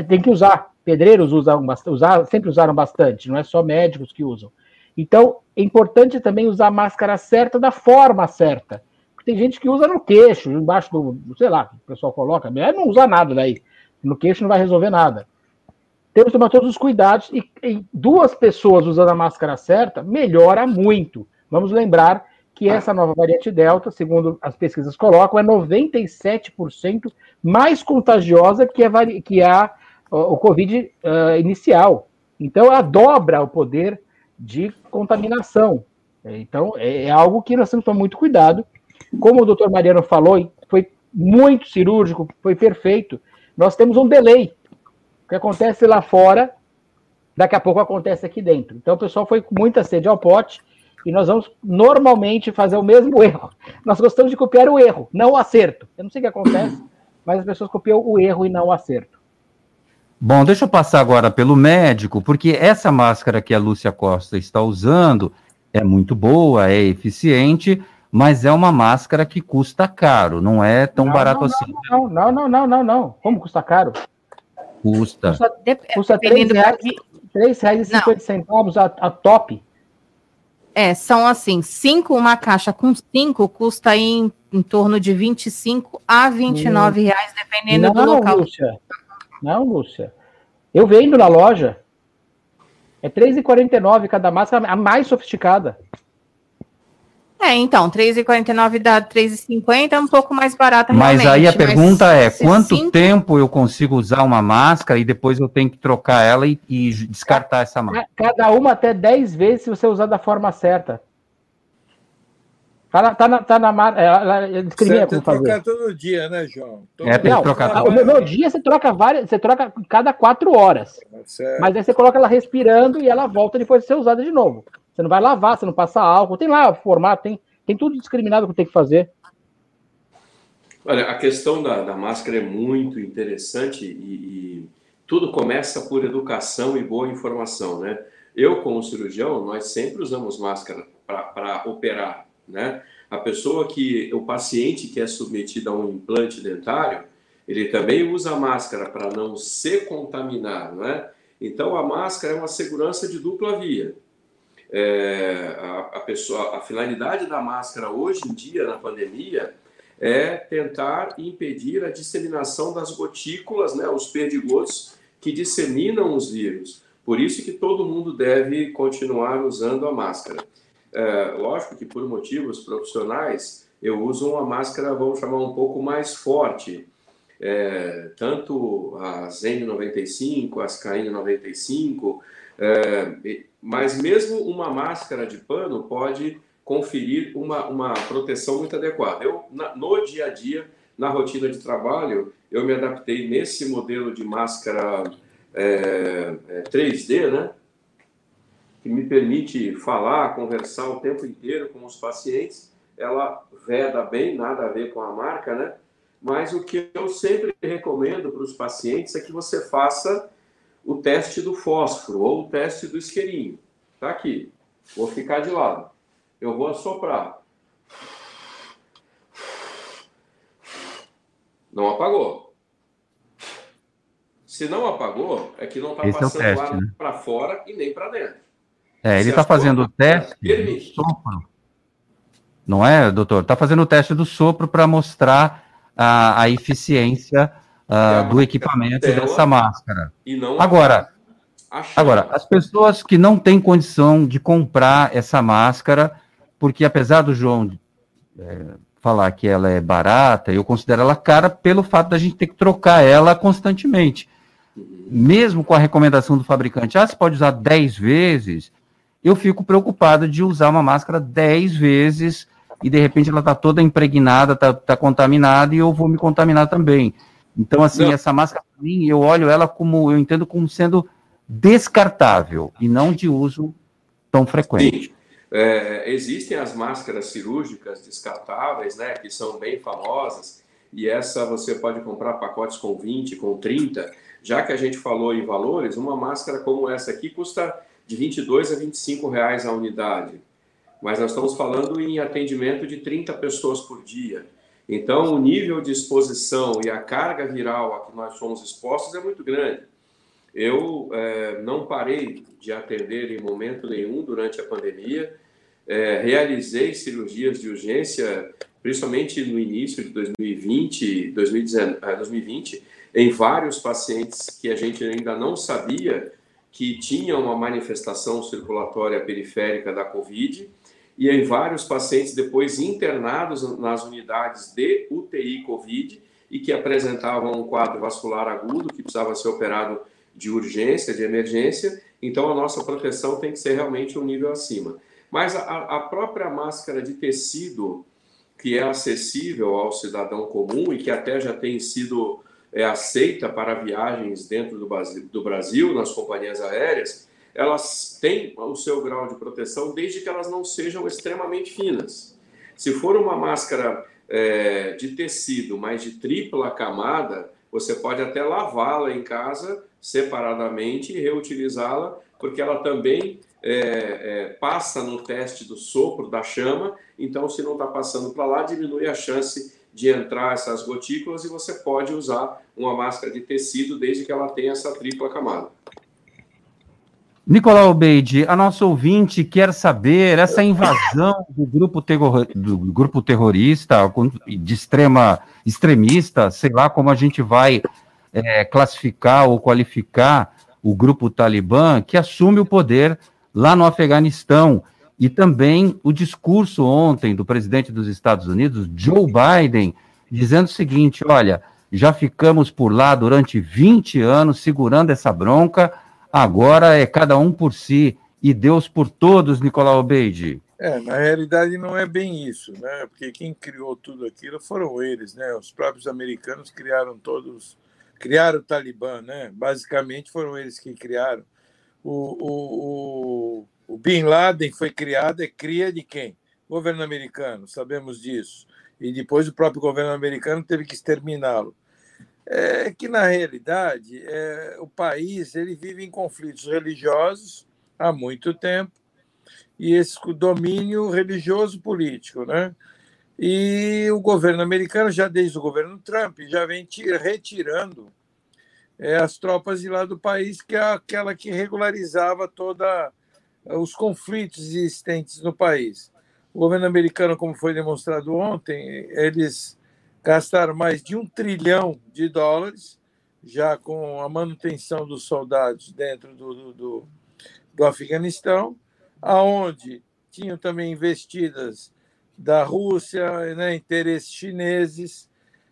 tem que usar. Pedreiros usam, usar, sempre usaram bastante, não é só médicos que usam. Então, é importante também usar a máscara certa da forma certa. Porque tem gente que usa no queixo, embaixo do, sei lá, o pessoal coloca, melhor não usar nada daí. No queixo não vai resolver nada. Temos que tomar todos os cuidados e, e duas pessoas usando a máscara certa melhora muito. Vamos lembrar que essa nova variante Delta, segundo as pesquisas colocam, é 97% mais contagiosa que a, que a o Covid uh, inicial. Então, ela dobra o poder de contaminação. Então, é, é algo que nós temos que tomar muito cuidado. como o doutor Mariano falou, foi muito cirúrgico, foi perfeito. Nós temos um delay. O que acontece lá fora, daqui a pouco acontece aqui dentro. Então o pessoal foi com muita sede ao pote e nós vamos normalmente fazer o mesmo erro. Nós gostamos de copiar o erro, não o acerto. Eu não sei o que acontece, mas as pessoas copiam o erro e não o acerto. Bom, deixa eu passar agora pelo médico, porque essa máscara que a Lúcia Costa está usando é muito boa, é eficiente, mas é uma máscara que custa caro, não é tão não, barato não, assim. Não, não, não, não, não, não. Como custa caro? Custa. Custa, custa R$ reais, reais e cinquenta centavos a, a top. É, são assim, cinco, uma caixa com cinco custa em, em torno de 25 a 29 hum. reais, dependendo não, do local. Lúcia. Não, Lúcia. Eu vendo na loja. É R$3,49 cada máscara, a mais sofisticada. É, então, R$3,49 dá R$3,50, é um pouco mais barata Mas aí a pergunta é, quanto cinco... tempo eu consigo usar uma máscara e depois eu tenho que trocar ela e, e descartar essa máscara? Cada uma até 10 vezes se você usar da forma certa. Tá na, tá na, tá na é, ela escrevia como fazer. trocar todo dia, né, João? Todo é, tem que trocar todo dia. No dia você troca várias, você troca cada quatro horas. Certo. Mas aí você coloca ela respirando e ela volta depois de ser usada de novo. Você não vai lavar, você não passa álcool. Tem lá o formato, tem, tem tudo discriminado que tem que fazer. Olha, a questão da, da máscara é muito interessante e, e, tudo começa por educação e boa informação, né? Eu, como cirurgião, nós sempre usamos máscara para operar, né? A pessoa que, o paciente que é submetido a um implante dentário, ele também usa máscara para não se contaminar, né? Então, a máscara é uma segurança de dupla via é, a, a, pessoa, a finalidade da máscara hoje em dia, na pandemia, é tentar impedir a disseminação das gotículas, né, os perdigotos que disseminam os vírus. Por isso que todo mundo deve continuar usando a máscara. É, lógico que por motivos profissionais eu uso uma máscara, vamos chamar um pouco mais forte. É, tanto as N95, as KN95, é, mas mesmo uma máscara de pano pode conferir uma, uma proteção muito adequada. Eu, na, no dia a dia, na rotina de trabalho, eu me adaptei nesse modelo de máscara é, é, 3D, né? Que me permite falar, conversar o tempo inteiro com os pacientes. Ela veda bem, nada a ver com a marca, né? Mas o que eu sempre recomendo para os pacientes é que você faça o teste do fósforo ou o teste do isqueirinho. Está aqui. Vou ficar de lado. Eu vou assoprar. Não apagou. Se não apagou, é que não está passando é ar né? para fora e nem para dentro. É, ele está fazendo o teste do sopro. Não é, doutor? Está fazendo o teste do sopro para mostrar a, a eficiência uh, do equipamento dessa máscara. agora, agora, as pessoas que não têm condição de comprar essa máscara, porque apesar do João é, falar que ela é barata, eu considero ela cara pelo fato da gente ter que trocar ela constantemente. Mesmo com a recomendação do fabricante, ah, você pode usar 10 vezes, eu fico preocupado de usar uma máscara 10 vezes e de repente ela está toda impregnada, está tá contaminada e eu vou me contaminar também. Então, assim, não. essa máscara, para mim, eu olho ela como, eu entendo como sendo descartável e não de uso tão frequente. Sim. É, existem as máscaras cirúrgicas descartáveis, né, que são bem famosas, e essa você pode comprar pacotes com 20, com 30. Já que a gente falou em valores, uma máscara como essa aqui custa de 22 a 25 reais a unidade. Mas nós estamos falando em atendimento de 30 pessoas por dia. Então, o nível de exposição e a carga viral a que nós somos expostos é muito grande. Eu é, não parei de atender em momento nenhum durante a pandemia, é, realizei cirurgias de urgência, principalmente no início de 2020, 2019, 2020, em vários pacientes que a gente ainda não sabia que tinham uma manifestação circulatória periférica da Covid e em vários pacientes depois internados nas unidades de UTI COVID e que apresentavam um quadro vascular agudo que precisava ser operado de urgência, de emergência. Então, a nossa proteção tem que ser realmente um nível acima. Mas a, a própria máscara de tecido que é acessível ao cidadão comum e que até já tem sido é, aceita para viagens dentro do Brasil, do Brasil, nas companhias aéreas, elas têm o seu grau de proteção desde que elas não sejam extremamente finas. Se for uma máscara é, de tecido, mas de tripla camada, você pode até lavá-la em casa separadamente e reutilizá-la, porque ela também é, é, passa no teste do sopro, da chama, então se não está passando para lá, diminui a chance de entrar essas gotículas e você pode usar uma máscara de tecido desde que ela tenha essa tripla camada. Nicolau Beide, a nossa ouvinte quer saber essa invasão do grupo, terror, do grupo terrorista, de extrema extremista, sei lá como a gente vai é, classificar ou qualificar o grupo Talibã, que assume o poder lá no Afeganistão. E também o discurso ontem do presidente dos Estados Unidos, Joe Biden, dizendo o seguinte: olha, já ficamos por lá durante 20 anos segurando essa bronca, agora é cada um por si e Deus por todos, Nicolau Obeide. É, na realidade não é bem isso, né? Porque quem criou tudo aquilo foram eles, né? Os próprios americanos criaram todos, criaram o Talibã, né? Basicamente foram eles que criaram o, o, o, Bin Laden foi criado, é cria de quem? Governo americano, sabemos disso. E depois o próprio governo americano teve que exterminá-lo. É que, na realidade, é, o país ele vive em conflitos religiosos há muito tempo, e esse domínio religioso político, né? E o governo americano, já desde o governo Trump, já vem retirando é, as tropas de lá do país, que é aquela que regularizava toda eh, os conflitos existentes no país. O governo americano, como foi demonstrado ontem, eles gastaram mais de um trilhão de dólares já com a manutenção dos soldados dentro do, do, do Afeganistão, aonde tinham também investidas da Rússia, né, interesses chineses,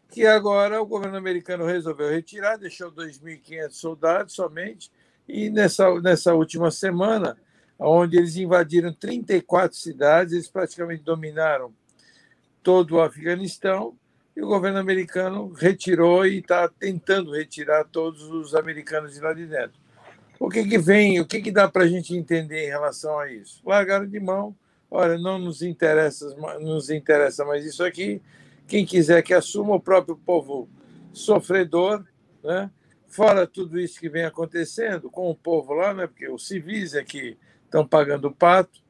que agora o governo americano resolveu retirar, deixou 2.500 soldados somente, e nessa, nessa última semana, onde eles invadiram 34 cidades, eles praticamente dominaram todo o Afeganistão, e o governo americano retirou e está tentando retirar todos os americanos de lá de dentro. O que, que vem, o que, que dá para a gente entender em relação a isso? Largaram de mão, olha, não nos interessa, nos interessa mais isso aqui, quem quiser que assuma, o próprio povo sofredor, né? fora tudo isso que vem acontecendo com o povo lá, né? porque os civis é que estão pagando o pato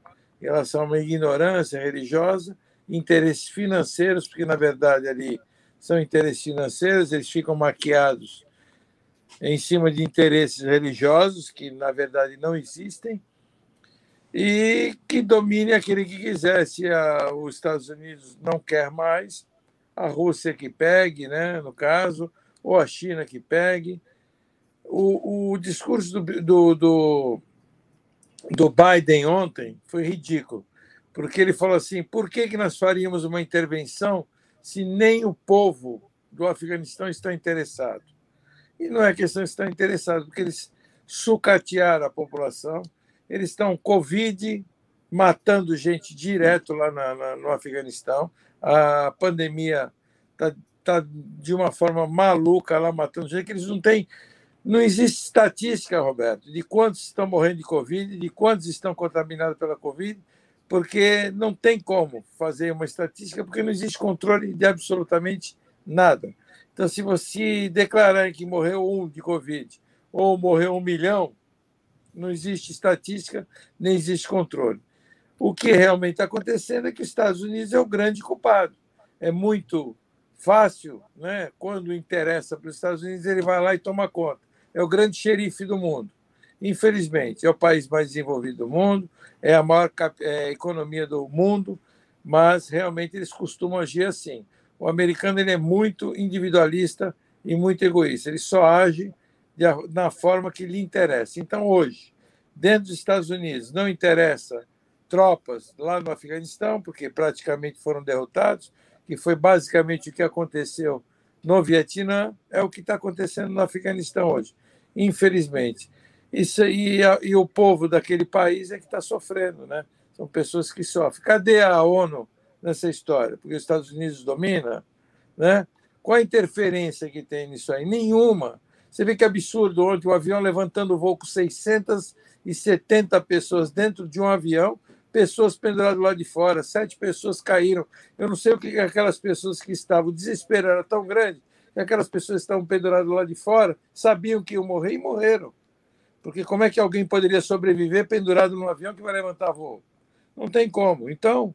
em relação a uma ignorância religiosa, interesses financeiros, porque na verdade ali são interesses financeiros, eles ficam maquiados em cima de interesses religiosos que na verdade não existem e que domine aquele que quiser. Se a, os Estados Unidos não quer mais, a Rússia que pegue, né, no caso, ou a China que pegue. O, o discurso do, do, do, do Biden ontem foi ridículo, porque ele falou assim: por que, que nós faríamos uma intervenção se nem o povo do Afeganistão está interessado? E não é questão de estar interessado, porque eles sucatearam a população, eles estão Covid matando gente direto lá na, na, no Afeganistão a pandemia está tá de uma forma maluca lá matando gente, que eles não têm. Não existe estatística, Roberto, de quantos estão morrendo de Covid, de quantos estão contaminados pela Covid, porque não tem como fazer uma estatística, porque não existe controle de absolutamente nada. Então, se você declarar que morreu um de Covid ou morreu um milhão, não existe estatística, nem existe controle. O que realmente está acontecendo é que os Estados Unidos é o grande culpado. É muito fácil, né? quando interessa para os Estados Unidos, ele vai lá e toma conta. É o grande xerife do mundo. Infelizmente, é o país mais desenvolvido do mundo, é a maior é, economia do mundo, mas realmente eles costumam agir assim. O americano ele é muito individualista e muito egoísta. Ele só age de, na forma que lhe interessa. Então, hoje, dentro dos Estados Unidos, não interessa tropas lá no Afeganistão, porque praticamente foram derrotados, que foi basicamente o que aconteceu no Vietnã, é o que está acontecendo no Afeganistão hoje, infelizmente. Isso e, e o povo daquele país é que está sofrendo, né? São pessoas que sofrem. Cadê a ONU nessa história, porque os Estados Unidos domina, né? Qual a interferência que tem nisso aí? Nenhuma. Você vê que absurdo ontem o avião levantando o voo com 670 pessoas dentro de um avião, pessoas penduradas lá de fora, sete pessoas caíram. Eu não sei o que aquelas pessoas que estavam, o desespero era tão grande, que aquelas pessoas que estavam penduradas lá de fora sabiam que iam morrer e morreram. Porque como é que alguém poderia sobreviver pendurado num avião que vai levantar voo? Não tem como. Então,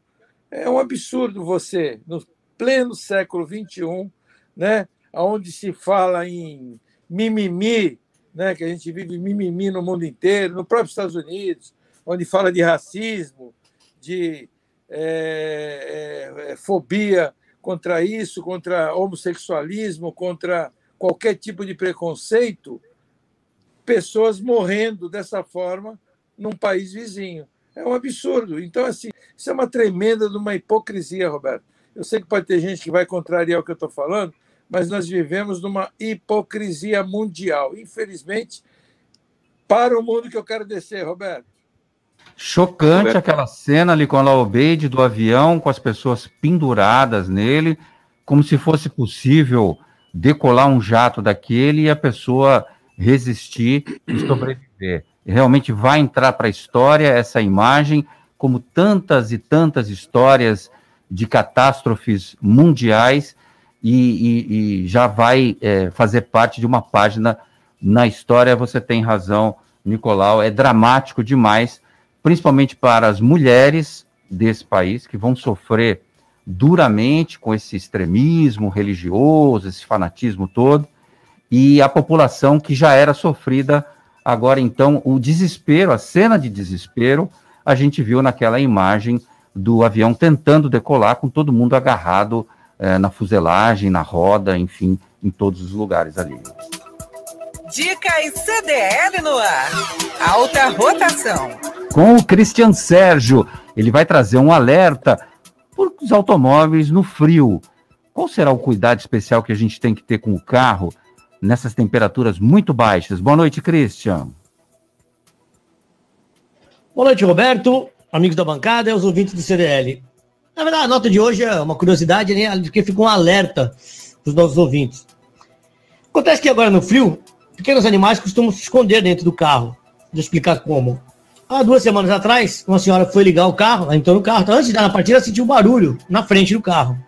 é um absurdo você, no pleno século XXI, né, onde se fala em mimimi, né, que a gente vive mimimi no mundo inteiro, no próprio Estados Unidos, onde fala de racismo, de é, é, é fobia contra isso, contra homossexualismo, contra qualquer tipo de preconceito, pessoas morrendo dessa forma num país vizinho. É um absurdo. Então, assim, isso é uma tremenda de uma hipocrisia, Roberto. Eu sei que pode ter gente que vai contrariar o que eu estou falando, mas nós vivemos numa hipocrisia mundial. Infelizmente, para o mundo que eu quero descer, Roberto. Chocante Roberto. aquela cena ali com a Laobeide do avião, com as pessoas penduradas nele, como se fosse possível decolar um jato daquele e a pessoa resistir e sobreviver. Realmente vai entrar para a história essa imagem, como tantas e tantas histórias de catástrofes mundiais, e, e, e já vai é, fazer parte de uma página na história. Você tem razão, Nicolau, é dramático demais, principalmente para as mulheres desse país que vão sofrer duramente com esse extremismo religioso, esse fanatismo todo, e a população que já era sofrida, agora então o desespero, a cena de desespero, a gente viu naquela imagem do avião tentando decolar com todo mundo agarrado é, na fuselagem, na roda, enfim, em todos os lugares ali. Dicas CDL no ar. Alta rotação. Com o Christian Sérgio, ele vai trazer um alerta para os automóveis no frio. Qual será o cuidado especial que a gente tem que ter com o carro nessas temperaturas muito baixas? Boa noite, Christian. Boa noite, Roberto, amigos da bancada e os ouvintes do CDL. Na verdade, a nota de hoje é uma curiosidade, né? Porque fica um alerta para os nossos ouvintes. Acontece que agora no frio, pequenos animais costumam se esconder dentro do carro. Vou explicar como. Há duas semanas atrás, uma senhora foi ligar o carro, ela entrou no carro, então, antes de dar na partida, ela sentiu um barulho na frente do carro.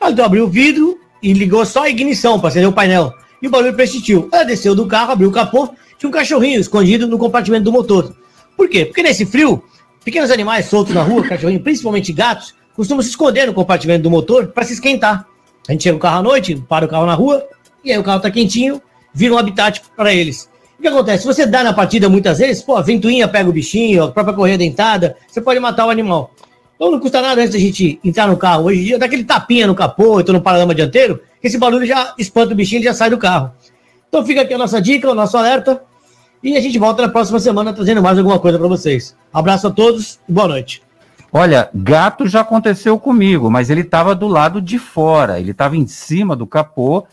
Ela então abriu o vidro e ligou só a ignição para acender o painel. E o barulho persistiu. Ela desceu do carro, abriu o capô, tinha um cachorrinho escondido no compartimento do motor. Por quê? Porque nesse frio, Pequenos animais soltos na rua, cachorrinho, principalmente gatos, costumam se esconder no compartimento do motor para se esquentar. A gente chega o carro à noite, para o carro na rua, e aí o carro está quentinho, vira um habitat para eles. O que acontece? Se você dá na partida muitas vezes, pô, a ventoinha pega o bichinho, a própria correia dentada, você pode matar o animal. Então não custa nada antes da gente entrar no carro hoje em dia, aquele tapinha no capô, então no paralama dianteiro, que esse barulho já espanta o bichinho e já sai do carro. Então fica aqui a nossa dica, o nosso alerta. E a gente volta na próxima semana trazendo mais alguma coisa para vocês. Abraço a todos e boa noite. Olha, gato já aconteceu comigo, mas ele estava do lado de fora, ele estava em cima do capô,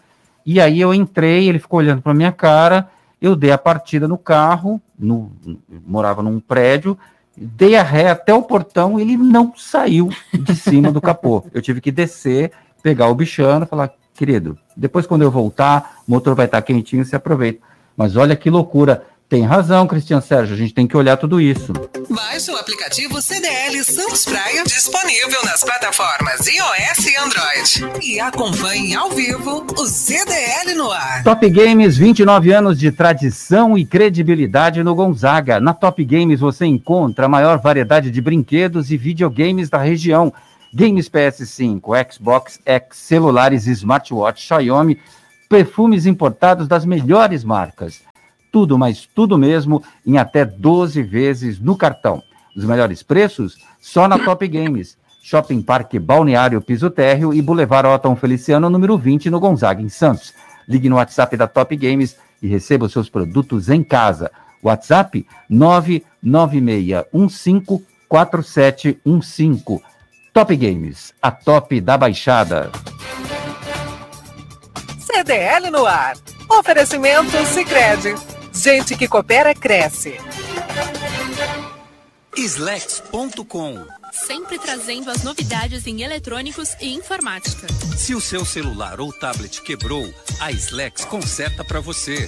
e aí eu entrei, ele ficou olhando para minha cara, eu dei a partida no carro, no, morava num prédio, dei a ré até o portão, ele não saiu de cima do capô. Eu tive que descer, pegar o bichano, falar, querido, depois quando eu voltar, o motor vai estar quentinho, você aproveita. Mas olha que loucura. Tem razão, Cristian Sérgio, a gente tem que olhar tudo isso. Baixe o aplicativo CDL Santos Praia, disponível nas plataformas iOS e Android. E acompanhe ao vivo o CDL no ar. Top Games, 29 anos de tradição e credibilidade no Gonzaga. Na Top Games você encontra a maior variedade de brinquedos e videogames da região. Games PS5, Xbox X, celulares, smartwatch, Xiaomi, perfumes importados das melhores marcas tudo, mas tudo mesmo, em até 12 vezes no cartão. Os melhores preços só na Top Games. Shopping Parque Balneário Piso Térreo e Boulevard Otton Feliciano, número 20, no Gonzaga, em Santos. Ligue no WhatsApp da Top Games e receba os seus produtos em casa. WhatsApp 996154715. Top Games, a top da baixada. CDL no ar. Oferecimento Sicredi Gente que coopera, cresce. Slex.com Sempre trazendo as novidades em eletrônicos e informática. Se o seu celular ou tablet quebrou, a Slex conserta para você.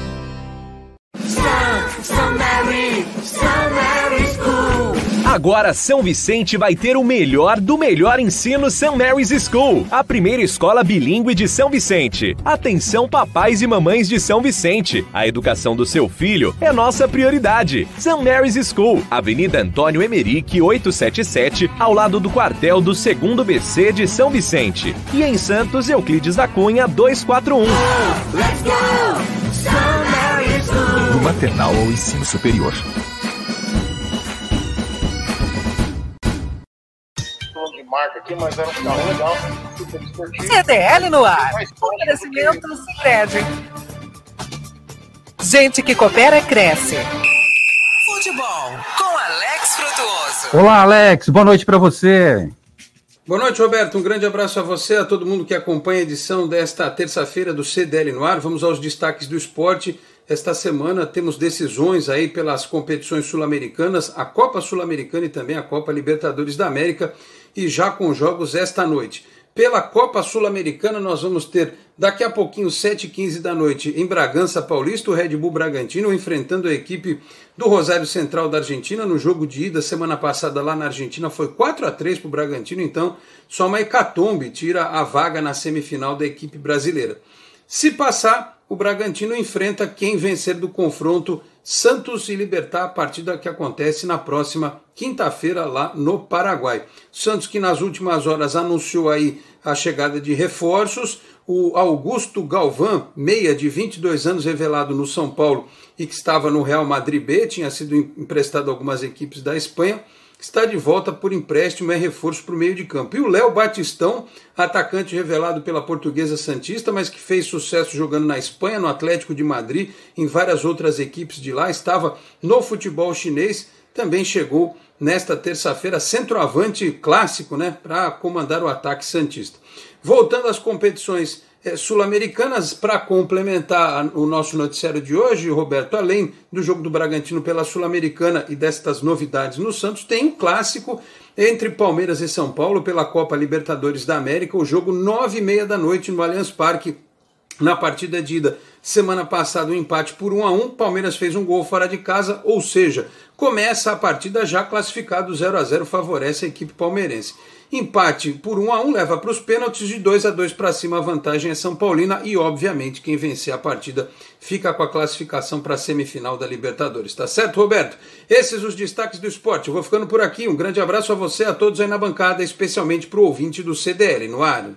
Agora São Vicente vai ter o melhor do melhor ensino St. Mary's School, a primeira escola bilíngue de São Vicente. Atenção papais e mamães de São Vicente, a educação do seu filho é nossa prioridade. St. Mary's School, Avenida Antônio Emerick 877, ao lado do quartel do 2 BC de São Vicente. E em Santos, Euclides da Cunha 241. Let's go! St. Mary's School. Do maternal ao ensino superior. Marca aqui, mas era um carro legal. CDL no ar. Oferecimento Sicredi. Gente que coopera cresce. Futebol com Alex Frutuoso. Olá, Alex. Boa noite para você. Boa noite, Roberto. Um grande abraço a você, a todo mundo que acompanha a edição desta terça-feira do CDL no ar. Vamos aos destaques do esporte. Esta semana temos decisões aí pelas competições sul-americanas, a Copa Sul-Americana e também a Copa Libertadores da América e já com jogos esta noite. Pela Copa Sul-Americana, nós vamos ter daqui a pouquinho, 7h15 da noite, em Bragança Paulista, o Red Bull Bragantino enfrentando a equipe do Rosário Central da Argentina. No jogo de ida, semana passada lá na Argentina, foi 4 a 3 para o Bragantino, então só uma hecatombe tira a vaga na semifinal da equipe brasileira. Se passar, o Bragantino enfrenta quem vencer do confronto Santos e Libertar, a partida que acontece na próxima quinta-feira lá no Paraguai. Santos que nas últimas horas anunciou aí a chegada de reforços. O Augusto Galvão, meia de 22 anos, revelado no São Paulo e que estava no Real Madrid B, tinha sido emprestado a algumas equipes da Espanha está de volta por empréstimo é reforço para o meio de campo. E o Léo Batistão, atacante revelado pela Portuguesa Santista, mas que fez sucesso jogando na Espanha, no Atlético de Madrid, em várias outras equipes de lá, estava no futebol chinês, também chegou nesta terça-feira, centroavante clássico, né, para comandar o ataque santista. Voltando às competições sul-americanas para complementar o nosso noticiário de hoje, Roberto, além do jogo do Bragantino pela Sul-Americana e destas novidades no Santos, tem um clássico entre Palmeiras e São Paulo pela Copa Libertadores da América, o jogo nove e meia da noite no Allianz Parque, na partida de ida. Semana passada, um empate por 1 a 1 Palmeiras fez um gol fora de casa, ou seja, começa a partida já classificado 0 a 0 favorece a equipe palmeirense. Empate por 1 a 1 leva para os pênaltis, de 2 a 2 para cima a vantagem é São Paulina e, obviamente, quem vencer a partida fica com a classificação para a semifinal da Libertadores. Tá certo, Roberto? Esses os destaques do esporte. Eu vou ficando por aqui. Um grande abraço a você, a todos aí na bancada, especialmente para o ouvinte do CDL no ar.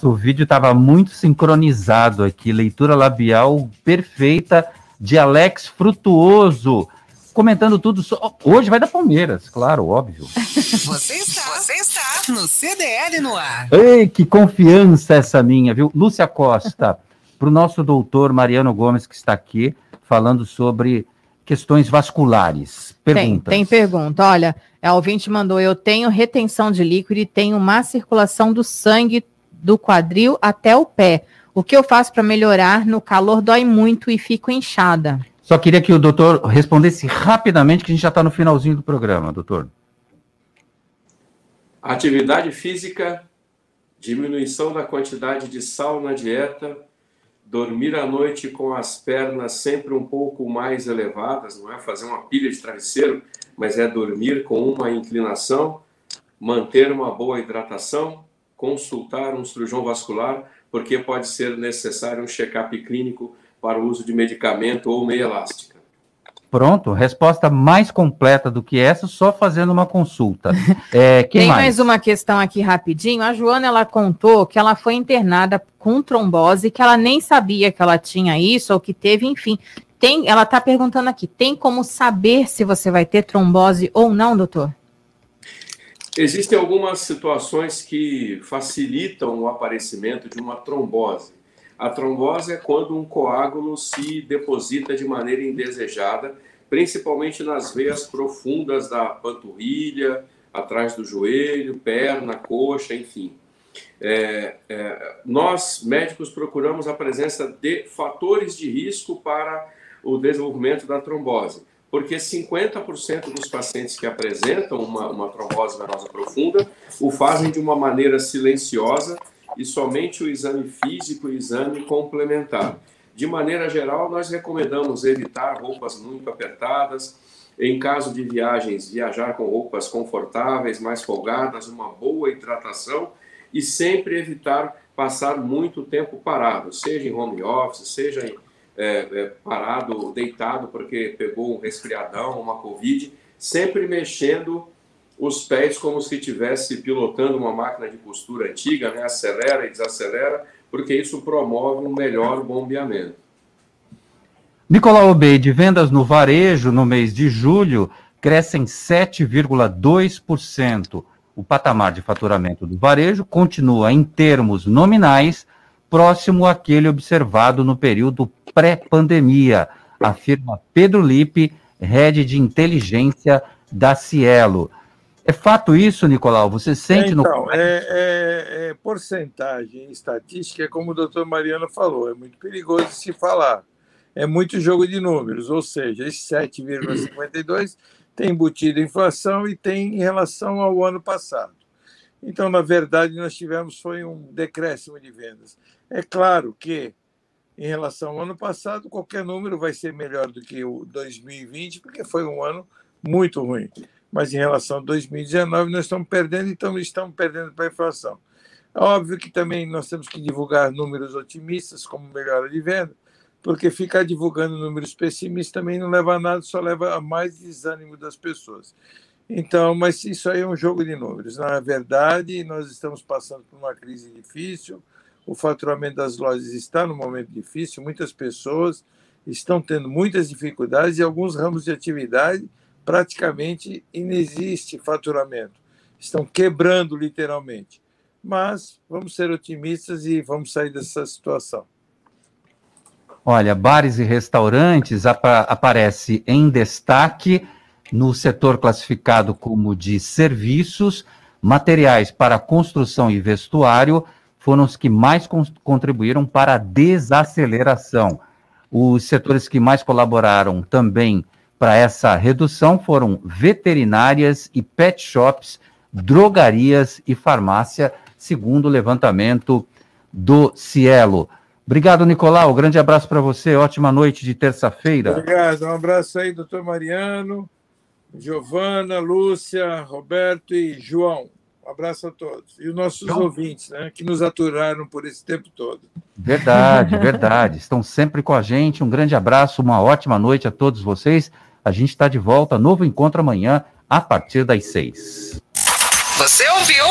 O vídeo estava muito sincronizado aqui, leitura labial perfeita de Alex Frutuoso comentando tudo. So... Hoje vai dar Palmeiras, claro, óbvio. Você está, você está no CDL no ar. Ei, que confiança essa minha, viu? Lúcia Costa, para o nosso doutor Mariano Gomes, que está aqui, falando sobre questões vasculares. Perguntas. Tem, tem pergunta. Olha, a ouvinte mandou: eu tenho retenção de líquido e tenho má circulação do sangue do quadril até o pé. O que eu faço para melhorar? No calor dói muito e fico inchada. Só queria que o doutor respondesse rapidamente, que a gente já está no finalzinho do programa, doutor. Atividade física, diminuição da quantidade de sal na dieta, dormir à noite com as pernas sempre um pouco mais elevadas, não é fazer uma pilha de travesseiro, mas é dormir com uma inclinação, manter uma boa hidratação, consultar um cirurgião vascular, porque pode ser necessário um check-up clínico para o uso de medicamento ou meia elástica. Pronto, resposta mais completa do que essa, só fazendo uma consulta. É, Tem mais? mais? uma questão aqui rapidinho. A Joana ela contou que ela foi internada com trombose, que ela nem sabia que ela tinha isso ou que teve, enfim. Tem, ela está perguntando aqui: tem como saber se você vai ter trombose ou não, doutor? Existem algumas situações que facilitam o aparecimento de uma trombose. A trombose é quando um coágulo se deposita de maneira indesejada, principalmente nas veias profundas da panturrilha, atrás do joelho, perna, coxa, enfim. É, é, nós, médicos, procuramos a presença de fatores de risco para o desenvolvimento da trombose, porque 50% dos pacientes que apresentam uma, uma trombose venosa profunda o fazem de uma maneira silenciosa e somente o exame físico e exame complementar. De maneira geral, nós recomendamos evitar roupas muito apertadas. Em caso de viagens, viajar com roupas confortáveis, mais folgadas, uma boa hidratação e sempre evitar passar muito tempo parado, seja em home office, seja em, é, é, parado, deitado porque pegou um resfriadão, uma covid, sempre mexendo os pés como se estivesse pilotando uma máquina de costura antiga, né? acelera e desacelera, porque isso promove um melhor bombeamento. Nicolau Obeide, vendas no varejo no mês de julho crescem 7,2%. O patamar de faturamento do varejo continua, em termos nominais, próximo àquele observado no período pré-pandemia, afirma Pedro Lipe, head de inteligência da Cielo. É fato isso, Nicolau? Você sente então, no. É, é, é porcentagem estatística, é como o doutor Mariano falou, é muito perigoso se falar. É muito jogo de números, ou seja, esse 7,52 tem embutido inflação e tem em relação ao ano passado. Então, na verdade, nós tivemos foi um decréscimo de vendas. É claro que, em relação ao ano passado, qualquer número vai ser melhor do que o 2020, porque foi um ano muito ruim mas em relação a 2019 nós estamos perdendo, então estamos perdendo para a inflação. É óbvio que também nós temos que divulgar números otimistas como melhora de venda, porque ficar divulgando números pessimistas também não leva a nada, só leva a mais desânimo das pessoas. Então, mas isso aí é um jogo de números. Na verdade, nós estamos passando por uma crise difícil, o faturamento das lojas está num momento difícil, muitas pessoas estão tendo muitas dificuldades e alguns ramos de atividade praticamente inexiste faturamento. Estão quebrando literalmente. Mas vamos ser otimistas e vamos sair dessa situação. Olha, bares e restaurantes ap aparece em destaque no setor classificado como de serviços, materiais para construção e vestuário foram os que mais con contribuíram para a desaceleração. Os setores que mais colaboraram também para essa redução foram veterinárias e pet shops, drogarias e farmácia, segundo o levantamento do Cielo. Obrigado, Nicolau. Grande abraço para você. Ótima noite de terça-feira. Obrigado. Um abraço aí, doutor Mariano, Giovana, Lúcia, Roberto e João. Um abraço a todos. E os nossos então... ouvintes, né, que nos aturaram por esse tempo todo. Verdade, verdade. Estão sempre com a gente. Um grande abraço, uma ótima noite a todos vocês. A gente está de volta, novo encontro amanhã, a partir das seis. Você ouviu?